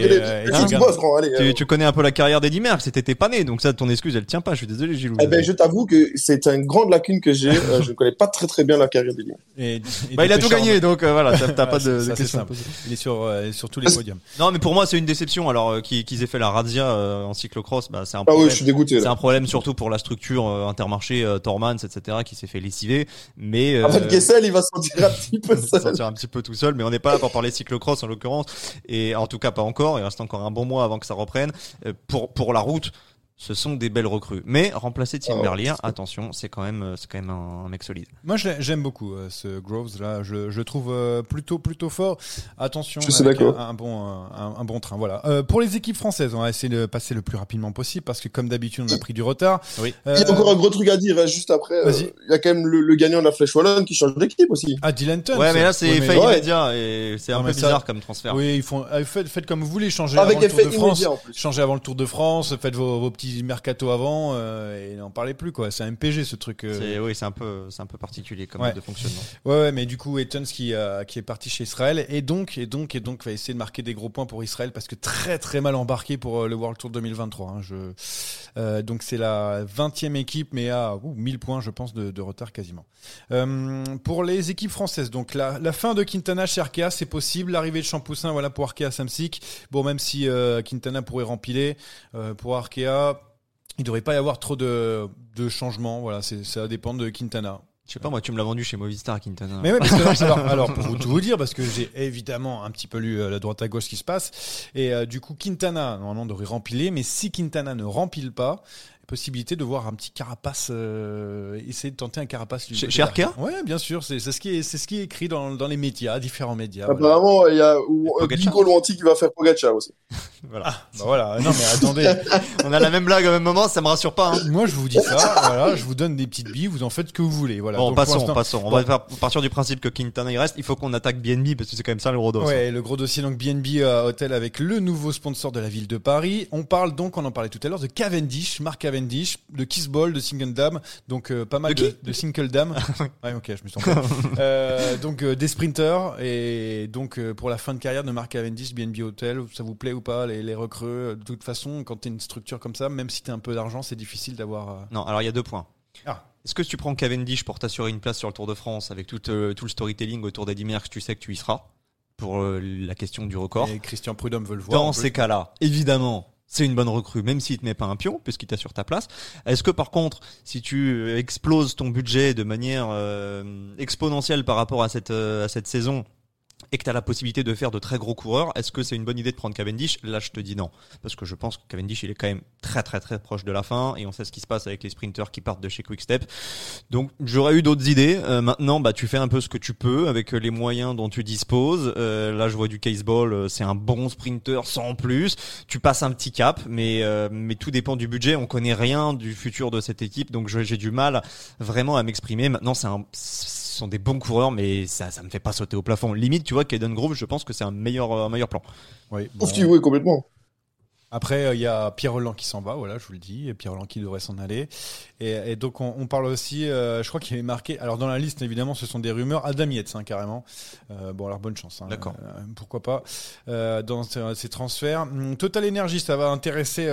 les tu connais un peu la carrière d'Eddie Merckx c'était pas né donc ça ton excuse elle tient pas je suis désolé Gilou Eh ben, je t'avoue que c'est une grande lacune que j'ai. Je ne connais pas très très bien la carrière. Et- et bah il a tout gagné donc voilà t'as pas de, questions. simple. Il est sur, sur tous les podiums. non mais pour moi c'est une déception alors euh, qu'ils aient fait la razzia euh, en cyclocross bah c'est un Ah problème oui, je suis dégoûté. c'est un problème surtout pour la structure euh, intermarché Tormans etc qui s'est fait lessiver mais En fait, euh, Kessel, il va se sentir un petit peu se seul. sentir un petit peu tout seul, mais on n'est pas là pour parler cyclocross en l'occurrence, et en tout cas pas encore. Il reste encore un bon mois avant que ça reprenne. Pour pour la route, ce sont des belles recrues. Mais remplacer Tim Oh, Berlier, attention, c'est quand même, euh, c'est quand même un, un mec solide. Moi, j'aime beaucoup euh, ce Groves là. Je, je le trouve euh, plutôt plutôt fort. Attention, Je avec un, un bon un, un bon train. Voilà. Euh, pour les équipes françaises, on va essayer de passer le plus rapidement possible parce que comme d'habitude, on a pris du retard. Oui. Euh, Il y a encore un gros truc à dire hein, juste après. euh, Vas-y. Il y a quand même le, le gagnant de la Flèche Wallonne qui change d'équipe aussi. Ah, Dylan Tuns. Ouais, mais là, c'est Ouais, Ouais. et c'est un Non, peu mais ça- bizarre comme transfert. Oui, ils font. euh, Faites, faites comme vous voulez, changez Avec avant le Tour de France. immédiat en plus. Changez avant le Tour de France, faites vos, vos petits mercato avant euh, et n'en parlez plus quoi. C'est un MPG ce truc. euh. C'est, oui, c'est un peu, c'est un peu particulier comme Ouais. mode de fonctionnement. Ouais, ouais, mais du coup, Etons qui, euh, qui est parti chez Israël et donc, et donc, et donc, va essayer de marquer des gros points pour Israël parce que très, très mal embarqué pour le World Tour 2023. hein. Je, donc, c'est la 20e équipe, mais à ouh, 1000 points, je pense, de, de retard quasiment. Pour les équipes françaises, donc la, la fin de Quintana chez Arkea, c'est possible. L'arrivée de Champoussin, voilà, pour Arkea Samsic. Bon, même si Quintana pourrait rempiler, pour Arkea, il devrait pas y avoir trop de, de changements. Voilà, c'est, ça dépend de Quintana. Je sais pas, moi, tu me l'as vendu chez Movistar, Quintana. Mais ouais, parce que, alors, alors, pour vous tout vous dire, parce que j'ai évidemment un petit peu lu euh, la droite à gauche ce qui se passe, et euh, du coup Quintana normalement devrait rempiler, mais si Quintana ne rempile pas, possibilité de voir un petit carapace, euh, essayer de tenter un carapace. du Chez- chez Arkea Ouais, bien sûr, c'est c'est ce qui est, c'est ce qui est écrit dans, dans les médias, différents médias. Voilà. Apparemment, il y a ou- euh, Pogacar. Nico Loanti qui va faire Pogacar aussi. Voilà. Bah voilà, non mais attendez, On a la même blague au même moment, ça me rassure pas. Hein. moi je vous dis ça, voilà, je vous donne des petites billes, vous en faites ce que vous voulez, voilà. Bon, Donc, passons, passons. On Bon. va partir du principe que Quintana il reste. Il faut qu'on attaque BNB parce que c'est quand même ça le gros dos. Ouais, le gros dossier donc BNB euh, Hotel avec le nouveau sponsor de la ville de Paris. On parle donc, on en parlait tout à l'heure, de Cavendish, Marc Cavendish, de Kissball, de Single Dam, donc euh, pas mal De de, de Single Dam. ouais, ok, je me trompé. Euh, donc euh, des sprinters et donc euh, pour la fin de carrière de Marc Cavendish, BNB Hotel, ça vous plaît ou pas les, les recrues De toute façon, quand t'es une structure comme ça, même si t'as un peu d'argent, c'est difficile d'avoir. euh, Non, alors il y a deux points. Ah. Est-ce que tu prends Cavendish pour t'assurer une place sur le Tour de France avec tout, euh, tout le storytelling autour d'Eddy Merckx, tu sais que tu y seras pour euh, la question du record? Et Christian Prudhomme veut le voir. Dans ces cas-là, évidemment, c'est une bonne recrue, même s'il te met pas un pion, puisqu'il t'assure ta place. Est-ce que par contre, si tu euh, exploses ton budget de manière euh, exponentielle par rapport à cette, euh, à cette saison, et que tu as la possibilité de faire de très gros coureurs, est-ce que c'est une bonne idée de prendre Cavendish? Là, je te dis non. Parce que je pense que Cavendish, il est quand même très très très proche de la fin, et on sait ce qui se passe avec les sprinters qui partent de chez Quickstep. Donc, j'aurais eu d'autres idées. Euh, maintenant, bah, tu fais un peu ce que tu peux avec euh, les moyens dont tu disposes. Euh, là, je vois du caseball, c'est un bon sprinter sans plus. Tu passes un petit cap, mais mais tout dépend du budget. On connaît rien du futur de cette équipe, donc j'ai du mal vraiment à m'exprimer. Maintenant, c'est un ce sont des bons coureurs, mais ça, ça me fait pas sauter au plafond. Limite, tu vois, Kaden Grove, je pense que c'est un meilleur, un meilleur plan. Oui, Ouf, bon. tu oui, complètement. Après, euh, il y a Pierre Roland qui s'en va, voilà, je vous le dis, et Pierre Roland qui devrait s'en aller. Et, et donc, on, on parle aussi, euh, je crois qu'il est marqué, alors dans la liste, évidemment, ce sont des rumeurs, Adam Yates, hein, carrément. Euh, bon, alors bonne chance. Hein, D'accord. Euh, pourquoi pas, euh, dans ces, ces transferts. Hum, Total Energy, ça va intéresser...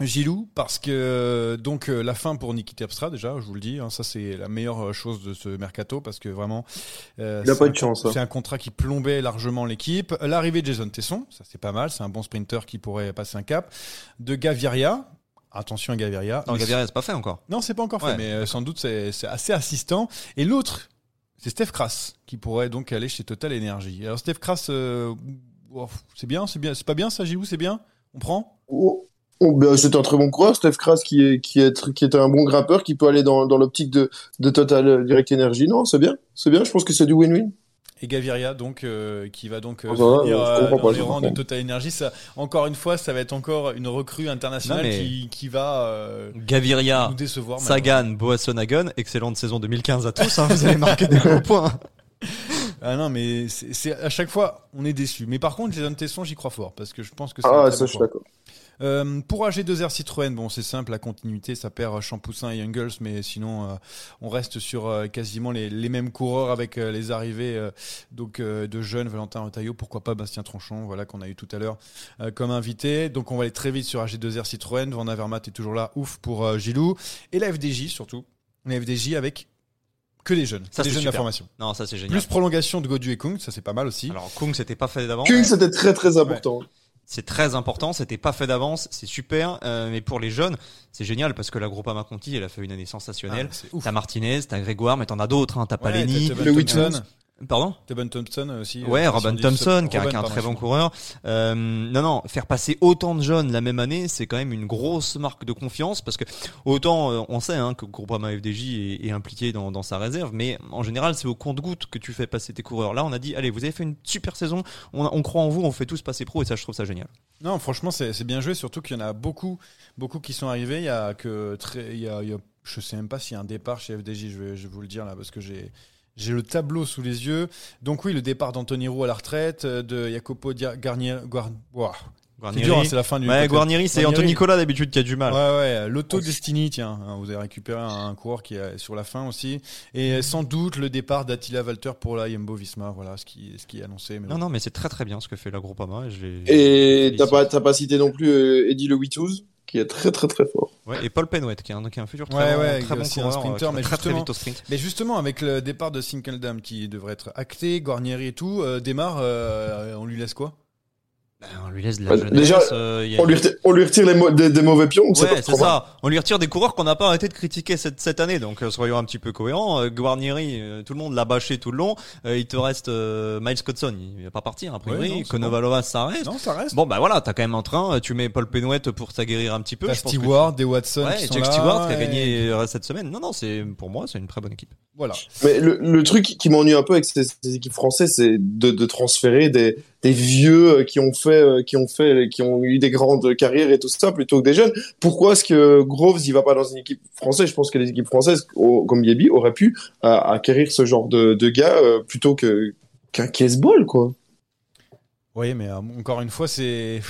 Euh, Gilou, parce que euh, donc euh, la fin pour Niki Terpstra déjà, je vous le dis, hein, ça c'est la meilleure chose de ce mercato parce que vraiment euh, Il a pas de chance, hein. C'est un contrat qui plombait largement l'équipe. L'arrivée de Jason Tesson, ça c'est pas mal, c'est un bon sprinter qui pourrait passer un cap. De Gaviria, attention à Gaviria. Non, Gaviria, c'est pas fait encore. non, c'est pas encore fait, Ouais, mais euh, sans doute c'est c'est assez assistant. Et l'autre, c'est Steph Kras qui pourrait donc aller chez Total Energy. Alors Steph Kras, euh, oh, c'est bien, c'est bien, c'est pas bien ça, Gilou, c'est bien? On prend? Oh, oh, ben, c'est un très bon coureur, Steph Kras, qui est, qui est, qui est un bon grimpeur, qui peut aller dans, dans l'optique de, de Total euh, Direct Energy. Non, c'est bien, c'est bien, je pense que c'est du win-win. Et Gaviria, donc, euh, qui va donc euh, Ah bah, venir euh, comprends dans pas, les rangs de Total Energy. Ça, encore une fois, ça va être encore une recrue internationale Non, qui, qui va euh, Gaviria, nous décevoir. Sagan, Boasson Hagen, excellente saison 2015 à tous, hein, vous allez marquer des gros points. Ah non, mais c'est c'est- à chaque fois, on est déçu. Mais par contre, Jason Tesson, j'y crois fort parce que je pense que Ah, ça, je suis d'accord. Euh, pour AG2R Citroën, bon, c'est simple, la continuité, ça perd Champoussin et Youngles, mais sinon, euh, on reste sur euh, quasiment les, les mêmes coureurs avec euh, les arrivées euh, donc euh, de jeunes, Valentin Retailleau, pourquoi pas Bastien Tronchon, voilà qu'on a eu tout à l'heure euh, comme invité. Donc, on va aller très vite sur AG2R Citroën. Van Avermaet est toujours là, ouf pour euh, Gilou et la FDJ surtout, la FDJ avec que des jeunes, Ça, des c'est jeunes de la formation. Non, ça c'est génial. Plus prolongation de Godu et Kung, ça c'est pas mal aussi. Alors, Kung, c'était pas fait d'avance. Kung, c'était très très important. C'est très important, c'était pas fait d'avance, c'est super, euh, mais pour les jeunes, c'est génial parce que la Groupama Conti, elle a fait une année sensationnelle. Ah, c'est ouf. T'as Martinez, t'as Grégoire, mais t'en as d'autres, hein. T'as Ouais, Paleni, le Thompson. Pardon Tebon Thompson aussi. euh, Ouais, Robin Thompson, qui, est un- Robin, très bon coureur. Euh, non, non, faire passer autant de jeunes la même année, c'est quand même une grosse marque de confiance parce que autant euh, on sait hein, que Groupama FDJ est, est impliqué dans, dans sa réserve, mais en général c'est au compte-goutte que tu fais passer tes coureurs. Là, on a dit, allez, vous avez fait une super saison, on, on croit en vous, on fait tous passer pro et ça, je trouve ça génial. Non, franchement, c'est c'est bien joué, surtout qu'il y en a beaucoup, beaucoup qui sont arrivés. Il y a que très, il y a, il y a- je sais même pas s'il y a un départ chez FDJ. Je vais, je vais vous le dire là parce que j'ai. J'ai le tableau sous les yeux. Donc oui, le départ d'Anthony Roux à la retraite, euh, de Jacopo Garnier, Guarnieri. dur, hein, c'est la fin du. Ouais, Guarnieri, c'est. Anthony Nicolas d'habitude qui a du mal. Ouais, ouais, l'Auto Destiny, tiens, hein, vous avez récupéré un, un coureur qui est sur la fin aussi. Et sans doute le départ d'Attila Walter pour la Jumbo Visma, voilà ce qui, ce qui est annoncé. Mais Non, bon. non, mais c'est très très bien ce que fait la Groupama. Et, t'as pas, pas cité non plus euh, Eddie Le Witouz, qui est très très très fort. Ouais, et Paul Penouet, qui est un, qui est un futur très Ouais, bon, ouais, très bon aussi un coureur, sprinter, euh, qui mais très très justement- vite au sprint. Mais justement, avec le départ de Sinkeldam qui devrait être acté, Guarnieri et tout, euh, démarre, euh, on lui laisse quoi? Ben, on lui laisse de la Bah, jeunesse. déjà, euh, il y a- On lui retire, on lui retire les mo- des, des mauvais pions, c'est Ouais, c'est ça. On lui retire des coureurs qu'on n'a pas arrêté de critiquer cette, cette année. Donc, euh, soyons un petit peu cohérents. Euh, Guarnieri, euh, tout le monde l'a bâché tout le long. Euh, il te reste euh, Miles Cotson, il va pas partir a priori. Ouais, non, c'est Konovalova, ça reste. Non, ça reste. Bon, bah voilà, t'as quand même un train. Tu mets Paul Penouet pour t'aguerrir un petit peu. Je pense que Stewart, des Watson Ouais, qui sont Jack là. Stewart qui a gagné cette semaine. Non, non, c'est pour moi, c'est une très bonne équipe. Voilà. Mais le, le truc qui m'ennuie un peu avec ces, ces équipes françaises, c'est de, de transférer des, des vieux euh, qui ont fait, euh, qui ont fait, qui ont eu des grandes carrières et tout ça, plutôt que des jeunes. Pourquoi est-ce que Groves il va pas dans une équipe française? Je pense que les équipes françaises, comme Yebi, auraient pu euh, acquérir ce genre de, gars plutôt que qu'un case-ball, quoi. Oui, mais encore une fois, c'est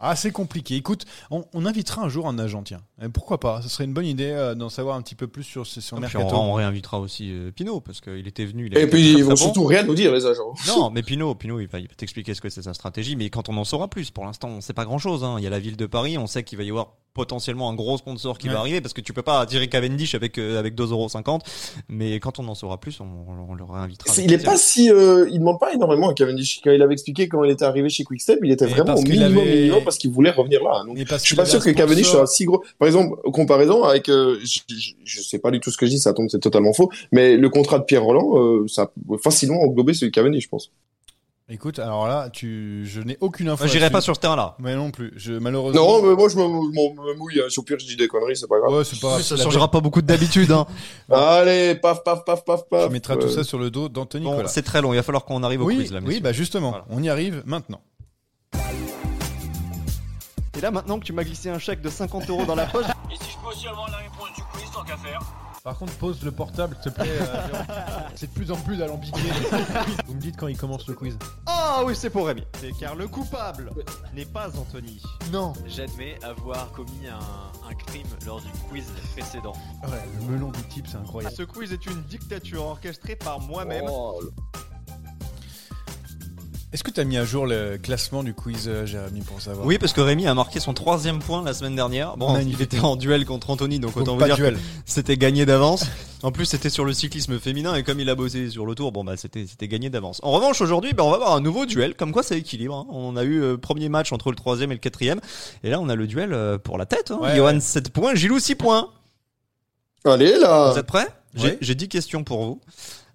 assez compliqué. Écoute, on, on invitera un jour un agent, tiens. Et pourquoi pas? Ce serait une bonne idée euh, d'en savoir un petit peu plus sur ce puis Mercato. on, on réinvitera aussi euh, Pinot parce qu'il était venu. il a Et puis ils vont bon. surtout rien nous dire les agents. Non, mais Pinot, Pinot, il va, t'expliquer ce que c'est sa stratégie, mais quand on en saura plus, pour l'instant, on sait pas grand chose. Il y a la ville de Paris, on sait qu'il va y avoir potentiellement un gros sponsor qui Ouais. va arriver parce que tu peux pas tirer Cavendish avec euh, avec 2,50€. Mais quand on en saura plus, on, on le réinvitera. C'est- Il est pas si, euh, il demande pas énormément à Cavendish. Quand il avait expliqué comment il était arrivé chez Quickstep, il était Et vraiment au minimum, avait- minimum parce qu'il voulait revenir là. Donc, Et parce je suis pas sûr que sponsor- soit si gros. Par exemple, comparaison avec, euh, je, je, je sais pas du tout ce que je dis, ça tombe, c'est totalement faux. Mais le contrat de Pierre Roland, euh, ça peut facilement englober celui de Cavendish, je pense. Écoute, alors là, tu, je n'ai aucune info. Moi, j'irai pas sur ce terrain-là. Mais non plus. Je, malheureusement. Non, mais moi je me, mouille. Hein. Au pire je dis des conneries, c'est pas grave. Ouais, c'est pas grave. Ça changera pas beaucoup d'habitude. Hein. Allez, paf, paf, paf, paf, paf. Tu mettras tout Euh, ça sur le dos d'Anthony Bon, c'est très long. Il va falloir qu'on arrive au oui, quiz là. oui, bah justement, Voilà. on y arrive maintenant. Et là, maintenant que tu m'as glissé un chèque de 50 euros dans la poche, Et si je peux aussi avoir la réponse du quiz, tant qu'à faire Par contre, pose le portable, s'il te plaît. euh, c'est de plus en plus alambiqué. Vous me dites quand il commence le quiz. Ah oui, c'est pour Rémi. C'est car le coupable n'est pas Anthony. Non. J'admets avoir commis un, un crime lors du quiz précédent. Ouais, le melon du type, c'est incroyable. Ce quiz est une dictature orchestrée par moi-même. oh, Est-ce que tu as mis à jour le classement du quiz, euh, Jérémy, pour savoir Oui, parce que Rémi a marqué son troisième point la semaine dernière. Bon, Magnifique. il était en duel contre Anthony, donc Donc, autant vous dire de duel. que c'était gagné d'avance. En plus, c'était sur le cyclisme féminin et comme il a bossé sur le tour, bon bah c'était c'était gagné d'avance. En revanche, aujourd'hui, bah, on va avoir un nouveau duel. Comme quoi, c'est équilibre. hein. On a eu euh, premier match entre le troisième et le quatrième, et là on a le duel euh, pour la tête. Hein. Ouais, Johan ouais. 7 points, Gilou 6 points. Allez là. Vous êtes prêts? J'ai Ouais. j'ai 10 questions pour vous.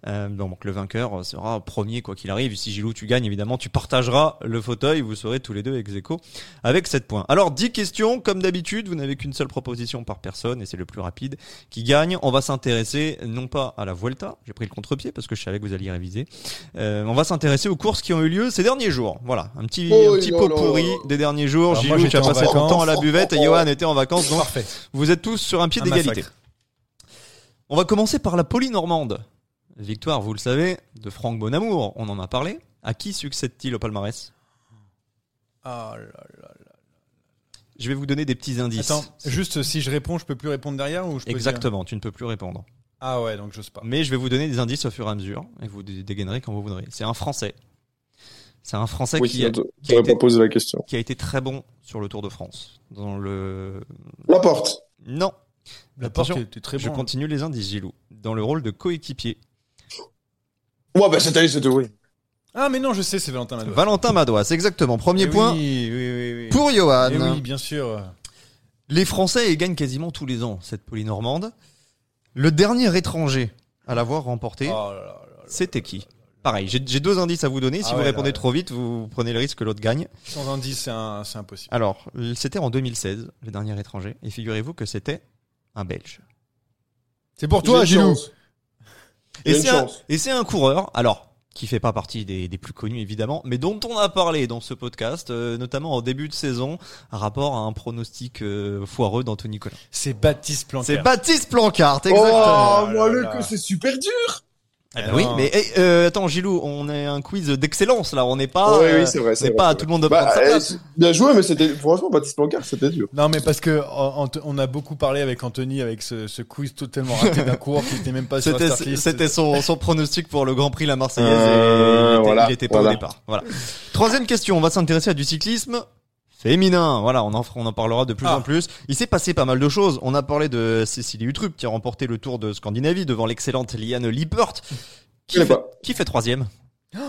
Euh, donc le vainqueur sera premier quoi qu'il arrive. Si Gilou tu gagnes évidemment tu partageras le fauteuil. Vous serez tous les deux ex aequo avec 7 points. Alors 10 questions comme d'habitude. Vous n'avez qu'une seule proposition par personne et c'est le plus rapide qui gagne. On va s'intéresser non pas à la Vuelta. J'ai pris le contre-pied parce que je savais que vous alliez réviser. Euh, on va s'intéresser aux courses qui ont eu lieu ces derniers jours. Voilà un petit Oh, un petit pot pourri des derniers jours. Alors, moi, Gilou tu as passé ton temps à la buvette et Johan était en vacances donc Parfait. vous êtes tous sur un pied d'égalité. On va commencer par la Polynormande. Victoire, vous le savez, de Franck Bonamour. On en a parlé. À qui succède-t-il au palmarès? Ah là là là. Je vais vous donner des petits indices. Attends, juste si je réponds, je peux plus répondre derrière ou je peux dire- Exactement, tu ne peux plus répondre. Ah ouais, donc j'ose pas. Mais je vais vous donner des indices au fur et à mesure et vous dé- dégainerez quand vous voudrez. C'est un Français. C'est un Français Oui, qui, a, qui a été, pas posé la question. qui a été très bon sur le Tour de France. Dans le La porte. non. La porte était très je bon. hein. continue les indices, Gilou. Dans le rôle de coéquipier. Ouais, bah cette année c'était oui. Ah mais non, je sais, c'est Valentin Madois. Valentin Madois, c'est exactement. Premier Eh point Oui, oui, oui, oui. pour Johan. Eh oui, bien sûr. Les Français ils gagnent quasiment tous les ans cette polynormande. Le dernier étranger à l'avoir remporté, Oh là là là là. c'était qui Pareil, j'ai j'ai deux indices à vous donner. Si Ah vous ouais, répondez là, trop vite, vous prenez le risque que l'autre gagne. Sans indice, c'est un- c'est impossible. Alors, c'était en 2016, le dernier étranger. Et figurez-vous que c'était un Belge. C'est pour toi, Gilou. chance. Et c'est un, et c'est un coureur, alors, qui fait pas partie des, des plus connus évidemment, mais dont on a parlé dans ce podcast, euh, notamment en début de saison, à rapport à un pronostic euh, foireux d'Anthony Collin. C'est Baptiste Plancard. C'est Baptiste Plancart, exactement. Oh, moi, là le là. coup, c'est super dur. Eh ben non. oui, mais eh, euh, attends, Gilou, on est un quiz d'excellence là, on n'est pas, oui, euh, oui, c'est vrai. on c'est n'est vrai, pas à c'est tout le vrai. monde de Bah, prendre sa eh, bien joué, mais c'était, franchement, Baptiste Plancard, c'était dur. Non, mais parce que on a beaucoup parlé avec Anthony avec ce, ce quiz totalement raté d'un coureur qui n'était même pas sur la C'était, son, son pronostic pour le Grand Prix La Marseillaise Euh, et il était, voilà, il était pas voilà. au départ. Voilà. Troisième question, on va s'intéresser à du cyclisme féminin. Voilà, on en, on en parlera de plus Ah. en plus. Il s'est passé pas mal de choses. On a parlé de Cécilie Utrup qui a remporté le Tour de Scandinavie devant l'excellente Liane Lippert. Qui fait, pas. qui fait troisième Oh,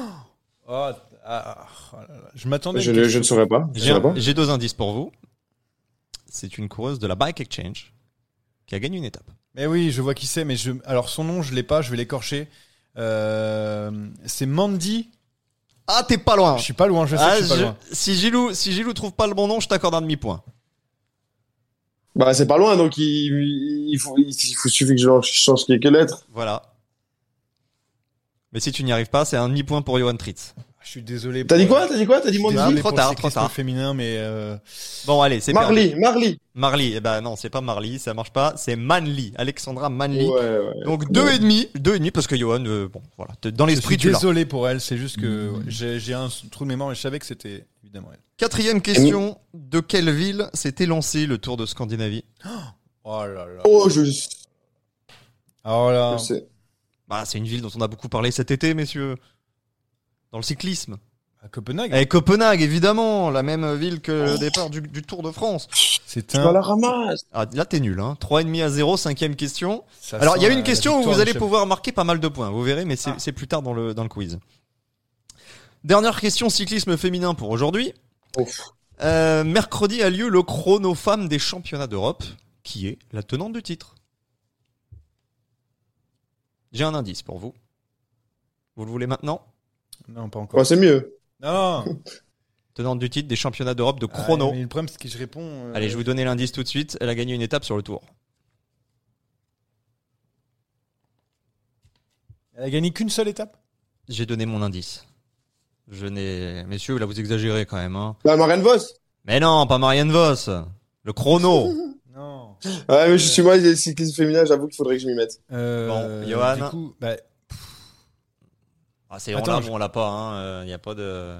ah, ah, oh là là. Je m'attendais. à Je, je ne saurais pas. J'ai, saurais pas. j'ai deux indices pour vous. C'est une coureuse de la Bike Exchange qui a gagné une étape. Mais oui, je vois qui c'est, mais je, alors son nom, je l'ai pas, je vais l'écorcher. Euh, c'est Mandy. Ah, t'es pas loin. Je suis pas loin, je sais Ah, que je suis pas je- loin. si Gilou, si Gilou trouve pas le bon nom, je t'accorde un demi-point. Bah, c'est pas loin, donc il, il faut, il, faut, suffit que je change quelques lettres. Voilà. Mais si tu n'y arrives pas, c'est un demi-point pour Johan Tritz. Je suis désolé. T'as dit quoi? T'as dit quoi? T'as dit Mondi? désolé Trop tard, trop tard. féminin, mais euh, Bon, allez, c'est perdu. Marley, Marley. Marley. Eh ben non, c'est pas Marley, ça marche pas. C'est Manly, Alexandra Manly. Ouais, ouais. Donc deux et demi, deux et demi parce que Johan, euh, bon, voilà, dans l'esprit tu désolé pour elle. C'est juste que ouais, j'ai un trou de mémoire, mais je savais que c'était évidemment elle. Quatrième question, de quelle ville s'était lancé le Tour de Scandinavie Oh là là. Oh, je, Alors là, je sais. Bah, c'est une ville dont on a beaucoup parlé cet été, messieurs. Dans le cyclisme. à Copenhague, Et Copenhague, évidemment, la même ville que le départ du, du Tour de France. c'est Tu vas un. la ramasse. Ah, là, t'es nul, hein. 3,5 à 0, cinquième question. ça Alors, il y a une question où vous allez pouvoir marquer pas mal de points. Vous verrez, mais c'est Ah. plus tard dans le, dans le quiz. Dernière question cyclisme féminin pour aujourd'hui. Euh, mercredi a lieu le chrono femme des championnats d'Europe, qui est la tenante du titre? J'ai un indice pour vous. Vous le voulez maintenant? Non, pas encore. Ouais, c'est mieux. Non. Tenante du titre des championnats d'Europe de chrono. Ah, mais le problème, c'est que je réponds. euh, Allez, je vais vous donner l'indice tout de suite. Elle a gagné une étape sur le tour. Elle a gagné qu'une seule étape? J'ai donné mon indice. Je n'ai. Messieurs, là vous exagérez quand même. Hein. Bah, Marianne Vos. Mais non, pas Marianne Voss. Le chrono. Non. Ouais, mais je suis moi, les cyclistes féminins, j'avoue qu'il faudrait que je m'y mette. Euh, Bon, Johan. Du coup, bah, Ah, c'est on Attends, l'a, je- bon, on l'a pas. Il n'y a pas de.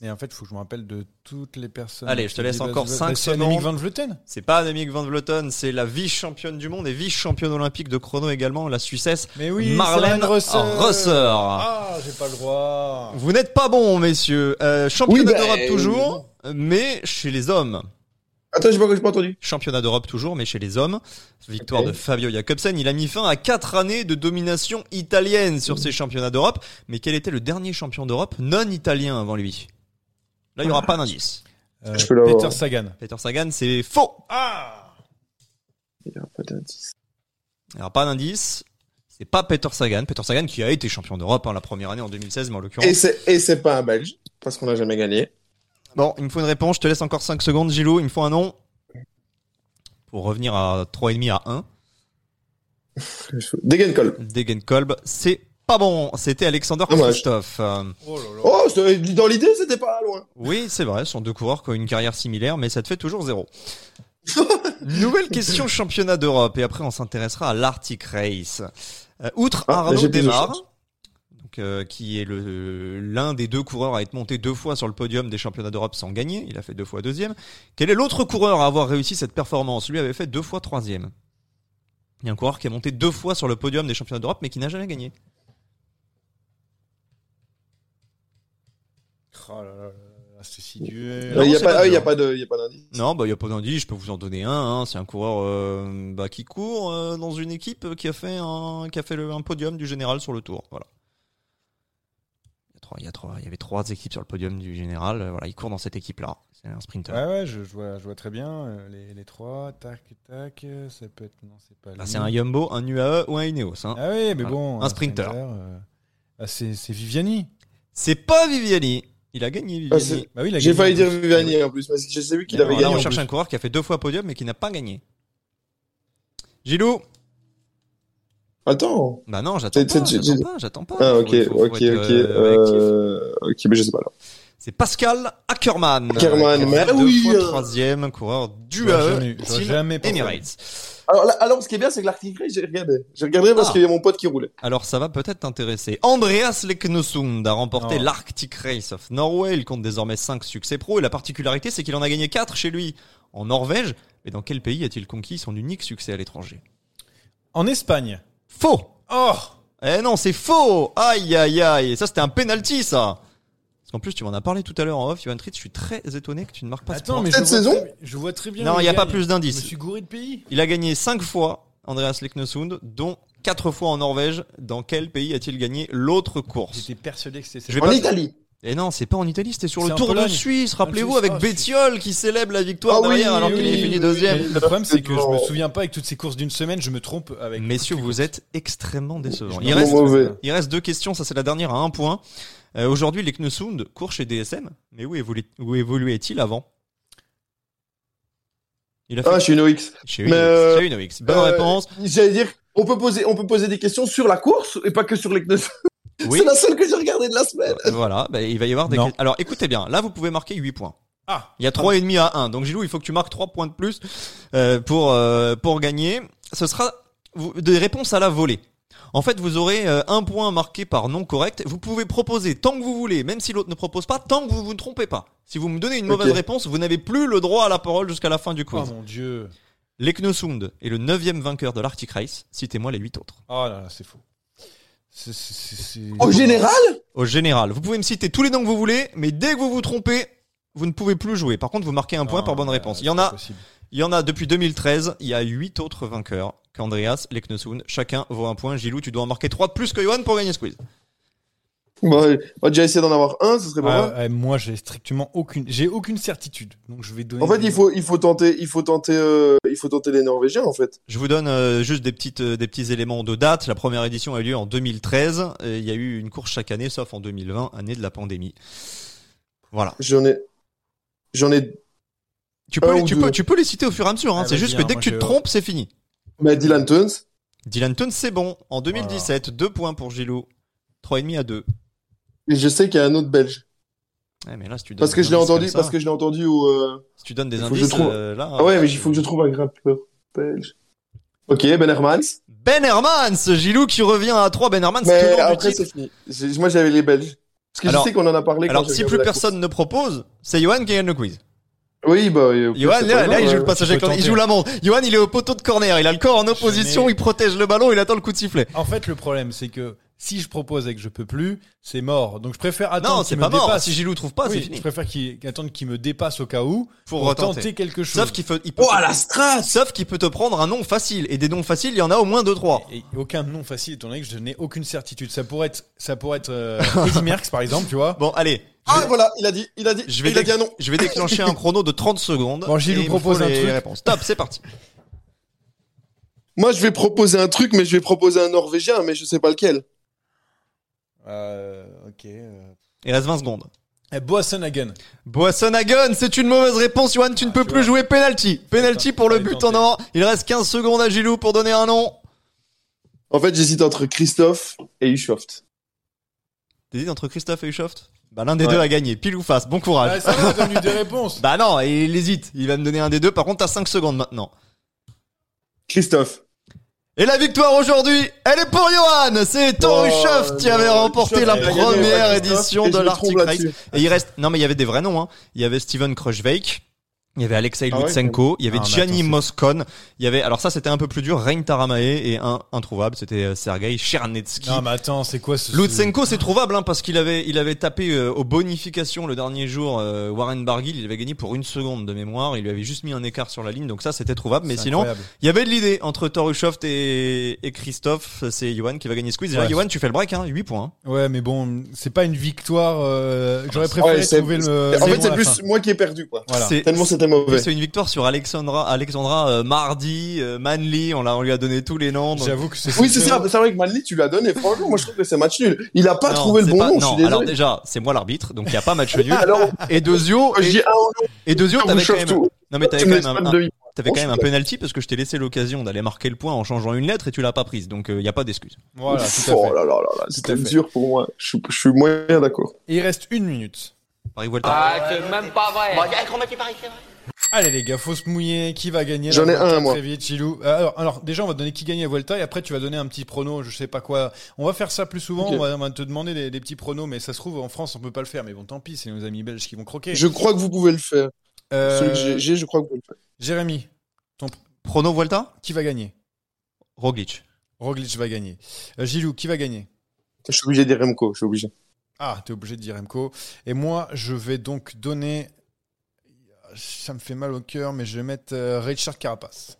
et en fait, il faut que je me rappelle de toutes les personnes. Allez, je te laisse encore bah, cinq c'est Annemiek secondes. van Vleuten. C'est pas Annemiek van Vleuten, c'est la vice-championne du monde et vice-championne olympique de chrono également, la Suissesse. Mais oui, Marlène Russer. Ah, j'ai pas le droit. Vous n'êtes pas bon, messieurs. Euh, championnat Oui, bah, d'Europe euh, toujours, mais chez les hommes. Attends, j'ai pas, pas entendu. Championnat d'Europe toujours, mais chez les hommes. Victoire de Fabio Jacobsen. Il a mis fin à quatre années de domination italienne sur ces championnats d'Europe. Mais quel était le dernier champion d'Europe non italien avant lui? Là, il n'y aura pas d'indice. Euh. Peter Sagan. Peter Sagan, c'est faux. Ah Il y aura pas d'indice. Alors, pas d'indice. C'est pas Peter Sagan. Peter Sagan qui a été champion d'Europe hein, la première année en 2016, mais en l'occurrence. Et c'est, et c'est pas un Belge, parce qu'on a jamais gagné. Bon, il me faut une réponse. Je te laisse encore 5 secondes, Gilou. Il me faut un nom. Pour revenir à 3,5 à 1. Degenkolb. Degenkolb, c'est pas bon. C'était Alexander. Christophe. Oh là là. Oh, dans l'idée, c'était pas loin. Oui, c'est vrai, ce sont deux coureurs qui ont une carrière similaire, mais ça te fait toujours zéro. Nouvelle question championnat d'Europe, et après on s'intéressera à l'Arctic Race. Euh, outre Ah, Arnaud j'ai euh, qui est l'un des deux coureurs à être monté deux fois sur le podium des championnats d'Europe sans gagner, il a fait deux fois deuxième. Quel est l'autre coureur à avoir réussi cette performance? Lui avait fait deux fois troisième. Il y a un coureur qui est monté deux fois sur le podium des championnats d'Europe, mais qui n'a jamais gagné. Oh là là là, c'est si dur. Non, Il y a pas, d'indice. Non, bah il y a pas d'indice, je peux vous en donner un. hein. C'est un coureur euh, bah, qui court euh, dans une équipe qui a fait un qui a fait le, un podium du général sur le Tour. Voilà. Il y a trois, il y a trois, il y avait trois équipes sur le podium du général. euh, Voilà, il court dans cette équipe-là. C'est un sprinter. Ouais, ouais, je, je vois, je vois très bien euh, les, les trois. Tac, tac. euh, Ça peut être. Non, c'est pas. Bah, c'est un Jumbo, un UAE ou un Ineos. Hein. Ah oui, mais Voilà. bon. Un sprinter. euh, Ah, c'est c'est Viviani. C'est pas Viviani. Il a gagné Ah, Viviani. Bah oui, il a J'ai gagné failli en dire. Viviani en plus, parce que je sais vu qu'il Mais avait non, là, gagné. on cherche plus. un coureur qui a fait deux fois podium mais qui n'a pas gagné. Gilou Attends. Bah non, j'attends pas, j'attends pas, j'attends pas. Ah, ok, faut- faut ok, être, ok. euh. Euh, ok, mais je sais pas là. C'est Pascal Ackermann. Ackermann, mais oui, euh. troisième coureur du AE, jamais-. Emirates. Alors, là- alors, ce qui est bien, c'est que l'Arctic Race, j'ai regardé. J'ai regardé parce Ah. qu'il y a mon pote qui roulait. Alors ça va peut-être t'intéresser. Andreas Leknesund a remporté l'Arctic Race of Norway. Il compte désormais 5 succès pro et la particularité c'est qu'il en a gagné 4 chez lui en Norvège. Mais dans quel pays a-t-il conquis son unique succès à l'étranger? En Espagne. Faux Oh Eh non, c'est faux Aïe aïe aïe Ça c'était un penalty ça Parce qu'en plus tu m'en as parlé tout à l'heure en off, Johan Tritz, je suis très étonné que tu ne marques pas ce Attends, point. mais Cette je saison je vois très bien. Non, il y a pas plus Je d'indices. me suis gouré de pays. Il a gagné 5 fois, Andreas Leknesund, dont 4 fois en Norvège. Dans quel pays a-t-il gagné l'autre course? J'étais persuadé que c'était Je vais En pas- Italie. Et non, c'est pas en Italie, c'était sur le Tour de. Suisse, rappelez-vous, Ah, avec Bettiol qui célèbre la victoire Ah oui, derrière alors oui, qu'il est fini oui, deuxième. Le problème, c'est que je me souviens pas avec toutes ces courses d'une semaine, je me trompe avec. Messieurs, vous êtes extrêmement décevants. Il reste, il deux questions, ça c'est la dernière à un point. Euh, Aujourd'hui, les Knesund court chez DSM, mais où, évoluait-il avant? Il a fait Ah, je suis une OX. chez Unox. euh, Chez Unox. Bonne Euh, réponse. J'allais dire, on peut poser, on peut poser des questions sur la course et pas que sur les. Oui. C'est la seule que j'ai regardée de la semaine. Voilà, bah, il va y avoir des Non. Alors écoutez bien, là vous pouvez marquer 8 points. Ah Il y a trois et demi à 1. Donc Gilou, il faut que tu marques 3 points de plus euh, pour euh, pour gagner. Ce sera des réponses à la volée. En fait, vous aurez euh, un point marqué par non correct. Vous pouvez proposer tant que vous voulez, même si l'autre ne propose pas, tant que vous vous ne trompez pas. Si vous me donnez une mauvaise réponse, vous n'avez plus le droit à la parole jusqu'à la fin du Oh quiz. mon dieu. L'Eknosund est le neuvième vainqueur de l'Arctic Race. Citez-moi les 8 autres. Oh là là, c'est faux. Au général, Au général, vous pouvez me citer tous les noms que vous voulez, mais dès que vous vous trompez, vous ne pouvez plus jouer. Par contre, vous marquez un point Non, par bonne euh, réponse. Il y en a possible. Il y en a depuis 2013, il y a 8 autres vainqueurs qu'Andreas, Leknesund. Chacun vaut un point. Gilou, tu dois en marquer 3 de plus que Johan pour gagner ce on va déjà essayer d'en avoir un, ce serait pas mal. moi, j'ai strictement aucune, j'ai aucune certitude. Donc je vais donner. En fait, il faut, il faut tenter, il faut tenter, euh, il faut tenter les Norvégiens, en fait. Je vous donne euh, juste des, petites, euh, des petits éléments de date. La première édition a eu lieu en 2013. Et il y a eu une course chaque année, sauf en 2020, année de la pandémie. Voilà. J'en ai, j'en ai, Tu peux, les, tu, deux. peux, tu peux les citer au fur et à mesure. Hein. Ah, c'est juste que hein, dès que tu te trompes, c'est fini. bah, Dylan Tuns. Dylan Tuns, c'est bon. En 2017, 2 points pour Gilou. 3,5 à 2. Et je sais qu'il y a un autre Belge. Ouais, mais là, si tu donnes Parce que je l'ai entendu, parce que je l'ai entendu où, euh, Si tu donnes des il faut que je indices, trouve- euh, là. ah ouais, mais il faut que je trouve un grimpeur belge. Ok, Ben Hermans. Ben Hermans, Gilou qui revient à 3. Ben Hermans, Mais après, c'est fini. J'ai- Moi, j'avais les Belges. Parce que Alors- je sais qu'on en a parlé quand Alors, si plus personne ne propose, c'est Johan qui gagne le quiz. Oui, bah, euh, Johan, là, grave, il joue ouais. le passage avec il joue la montre. Johan, il est au poteau de corner. Il a le corps en opposition, il protège le ballon, il attend le coup de sifflet. En fait, le problème, c'est que si je propose et que je peux plus, c'est mort. Donc je préfère attendre Non, c'est me pas mort. dépasse. Si Gilou trouve pas, Oui, c'est fini. Je préfère qu'il attendre qu'il me dépasse au cas où Pour tenter quelque chose. Sauf qu'il peut, il peut, Oh, la strat! sauf qu'il peut te prendre un nom facile. Et des noms faciles, il y en a au moins deux, trois. Et aucun nom facile étant donné que je n'ai aucune certitude. Ça pourrait être, ça pourrait être euh, Merckx par exemple, tu vois. Bon, allez. Ah, voilà, il a dit, il a dit, Je vais, il a dé- dit un nom. je vais déclencher un chrono de 30 secondes. Bon, me propose un truc. réponses. Top, c'est parti. Moi, je vais proposer un truc, mais je vais proposer un Norvégien, mais je sais pas lequel. Euh, ok. euh. Il reste 20 secondes. Eh, Boasson-Hagen. Boissonhagen, c'est une mauvaise réponse, Johan. Tu ne peux tu plus vois. jouer penalty. Penalty pour le but en or. Il reste 15 secondes à Gilou pour donner un nom. En fait, j'hésite entre Christophe et Ushoft. T'hésites entre Christophe et Ushoft Bah, l'un des Ouais. deux a gagné. Pile ou face. Bon courage. Ah, ça va, donne-lui des réponses. Bah non, il hésite. Il va me donner un des deux. Par contre, t'as 5 secondes maintenant. Christophe. Et la victoire aujourd'hui, elle est pour Johan. C'est Toru Oh, qui avait remporté la gagné, première ouais, édition de l'Arctic Race. Et il reste, non mais il y avait des vrais noms, hein. Il y avait Steven Kruijswijk. Il y avait Alexei Ah ouais, Lutsenko, il y avait Ah, Gianni Moscon, il y avait, alors ça c'était un peu plus dur, Rein Taramae et un introuvable, c'était euh, Sergei Chernetsky. Non, mais attends, c'est quoi ce. Lutsenko c'est trouvable hein, parce qu'il avait il avait tapé euh, aux bonifications le dernier jour euh, Warren Barguil, il avait gagné pour une seconde de mémoire, il lui avait juste mis un écart sur la ligne donc ça c'était trouvable mais sinon incroyable. il y avait de l'idée entre Torushoft et, et Christophe, c'est Johan qui va gagner ce quiz. Déjà, Ouais. Johan, tu fais le break, hein, 8 points. Ouais, mais bon, c'est pas une victoire. euh, J'aurais Ouais, préféré c'est- trouver le. En le fait, c'est plus fin. moi qui ai perdu, quoi. Voilà. Tellement c'était mauvais. C'est une victoire sur Alexandra, Alexandra euh, mardi, euh, Manly, on, l'a- on lui a donné tous les noms. donc- J'avoue que c'est. Oui, c'est ça. C'est vrai que Manly, tu l'as donné. Franchement, moi, je trouve que c'est match nul. Il a pas Non, trouvé le c'est bon pas- nom. Non, je suis désolé. alors déjà, c'est moi l'arbitre, donc il n'y a pas match nul. Alors, Et Dezio, et, et Dezio, t'avais quand même, tout. non mais t'avais Tu quand me même un, t'avais quand même un penalty parce que je t'ai laissé l'occasion d'aller marquer le point en changeant une lettre et tu l'as pas prise, donc il n'y a pas d'excuse. Voilà, tout à Oh fait. là là là là, c'était dur pour moi. Je, suis- je suis moyen d'accord. Et il reste une minute. Paris Vuelta. Ah, c'est même pas vrai. Allez les gars, faut se mouiller. Qui va gagner J'en ai un, moi. Très vite, Chilou. Euh, Alors, alors, déjà, on va te donner qui gagne la Vuelta et après, tu vas donner un petit prono, je sais pas quoi. On va faire ça plus souvent. On, va, on va te demander des, des petits pronos, mais ça se trouve, en France, on peut pas le faire. Mais bon, tant pis, c'est nos amis belges qui vont croquer. Je crois que vous pouvez le faire. Euh, Celui que j'ai- je crois que vous pouvez le faire. Jérémy, Prono Vuelta? qui va gagner? Roglic. Roglic va gagner. Euh, Gilou, qui va gagner? Je suis obligé de dire Remco, je suis obligé. Ah, t'es obligé de dire Remco. Et moi, je vais donc donner. Ça me fait mal au cœur, mais je vais mettre euh, Richard Carapace.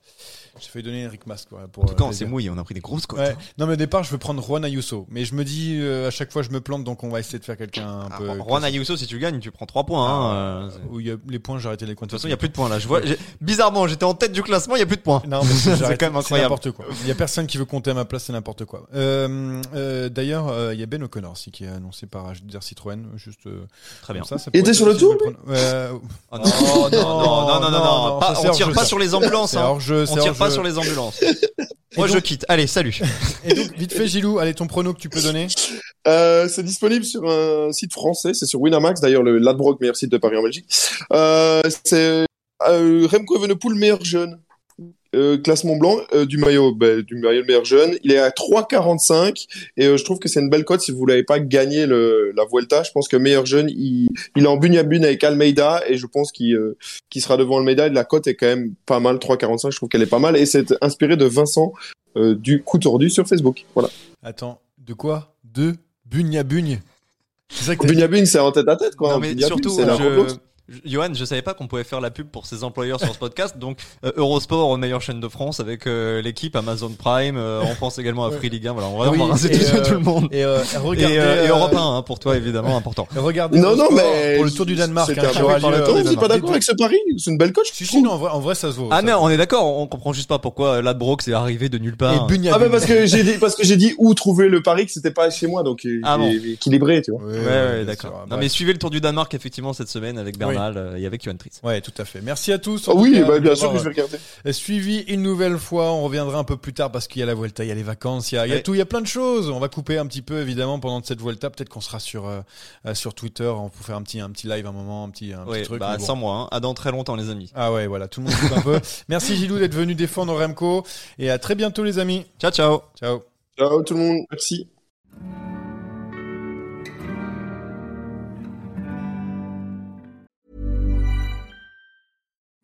J'ai failli donner Eric Mas quoi, pour. En tout cas, euh, on s'est mouillé, on a pris des grosses cotes. Ouais. Non, mais au départ, je veux prendre Juan Ayuso. Mais je me dis, euh, à chaque fois, je me plante, donc on va essayer de faire quelqu'un un Ah, peu. Juan Ayuso, si tu gagnes, tu prends 3 points. hein, euh, Où il y a les points, j'ai arrêté les compter. De toute façon, il n'y a plus de points là. Je vois, j'ai- bizarrement, j'étais en tête du classement, il n'y a plus de points. Non, mais c'est quand même C'est incroyable. n'importe quoi. Il y a personne qui veut compter à ma place, c'est n'importe quoi. Euh, euh, D'ailleurs, euh, il y a Ben O'Connor aussi qui est annoncé par dire Citroën, juste. euh, Très bien. Ça, ça Il était sur le tour, Euh, Oh non, non, non, non, non, on tire pas sur les ambulances. Hein. On tire pas hors-jeu. sur les ambulances. Moi, je quitte. Allez, salut. Et donc, vite fait, Gilou, allez, ton prono que tu peux donner. Euh, c'est disponible sur un site français, c'est sur Winamax, d'ailleurs le Ladbrokes, meilleur site de Paris en Belgique. Euh, c'est euh, Remco Evenepoel, meilleur jeune. Euh, classement blanc euh, du maillot ben, du maillot de meilleur jeune. Il est à 3,45 et euh, je trouve que c'est une belle cote si vous l'avez pas gagné le, la Vuelta. Je pense que meilleur jeune il, il est en bune à bune avec Almeida et je pense qu'il sera devant Almeida. Et la cote est quand même pas mal 3,45 je trouve qu'elle est pas mal et c'est inspiré de Vincent du coup tordu sur Facebook. Voilà. Attends, de quoi? De Bugne à Bugne? C'est ça que à c'est en tête à tête quoi. Non, mais surtout, je... Johan, je savais pas qu'on pouvait faire la pub pour ses employeurs sur ce podcast. Donc, euh, Eurosport, meilleure chaîne de France, avec euh, l'équipe Amazon Prime. euh, on pense également à. Free Ligue 1. Voilà, on va, Oui, et, tout, euh, tout le monde. Et, euh, regardez, et, euh, et euh, Europe 1, hein, pour toi, évidemment, important. Regardez Non, non, mais pour le Tour du Danemark hein, qui aura lieu. le. Vous êtes Danemark. pas d'accord avec ce pari C'est une belle coach. Si, si, non, en vrai, en vrai, ça se vaut. Ah, mais on est d'accord, on comprend juste pas pourquoi Ladbrokes est arrivé de nulle part. Et Ah bah Bugne. parce que j'ai dit parce que j'ai dit où trouver le pari que c'était pas chez moi donc Ah équilibré tu vois. Ouais, Ouais, d'accord. Non, mais suivez le Tour du Danemark, effectivement, cette semaine avec Euh, et avec Johan Tris. Ouais, tout à fait. Merci à tous. Ah oui cas, bah, bien sûr que je vais regarder. euh, Suivi une nouvelle fois, on reviendra un peu plus tard parce qu'il y a la Vuelta, il y a les vacances, il y a, il y tout, il y a plein de choses. On va couper un petit peu évidemment pendant cette Vuelta. Peut-être qu'on sera sur euh, sur Twitter, on peut faire un petit un petit live un moment, un petit un petit truc. bah, bon. sans moi, hein. à dans très longtemps, les amis. Ah ouais, voilà, tout le monde coupe un peu. Merci Gilou d'être venu défendre Remco et à très bientôt les amis. Ciao, ciao. Ciao. Ciao tout le monde merci.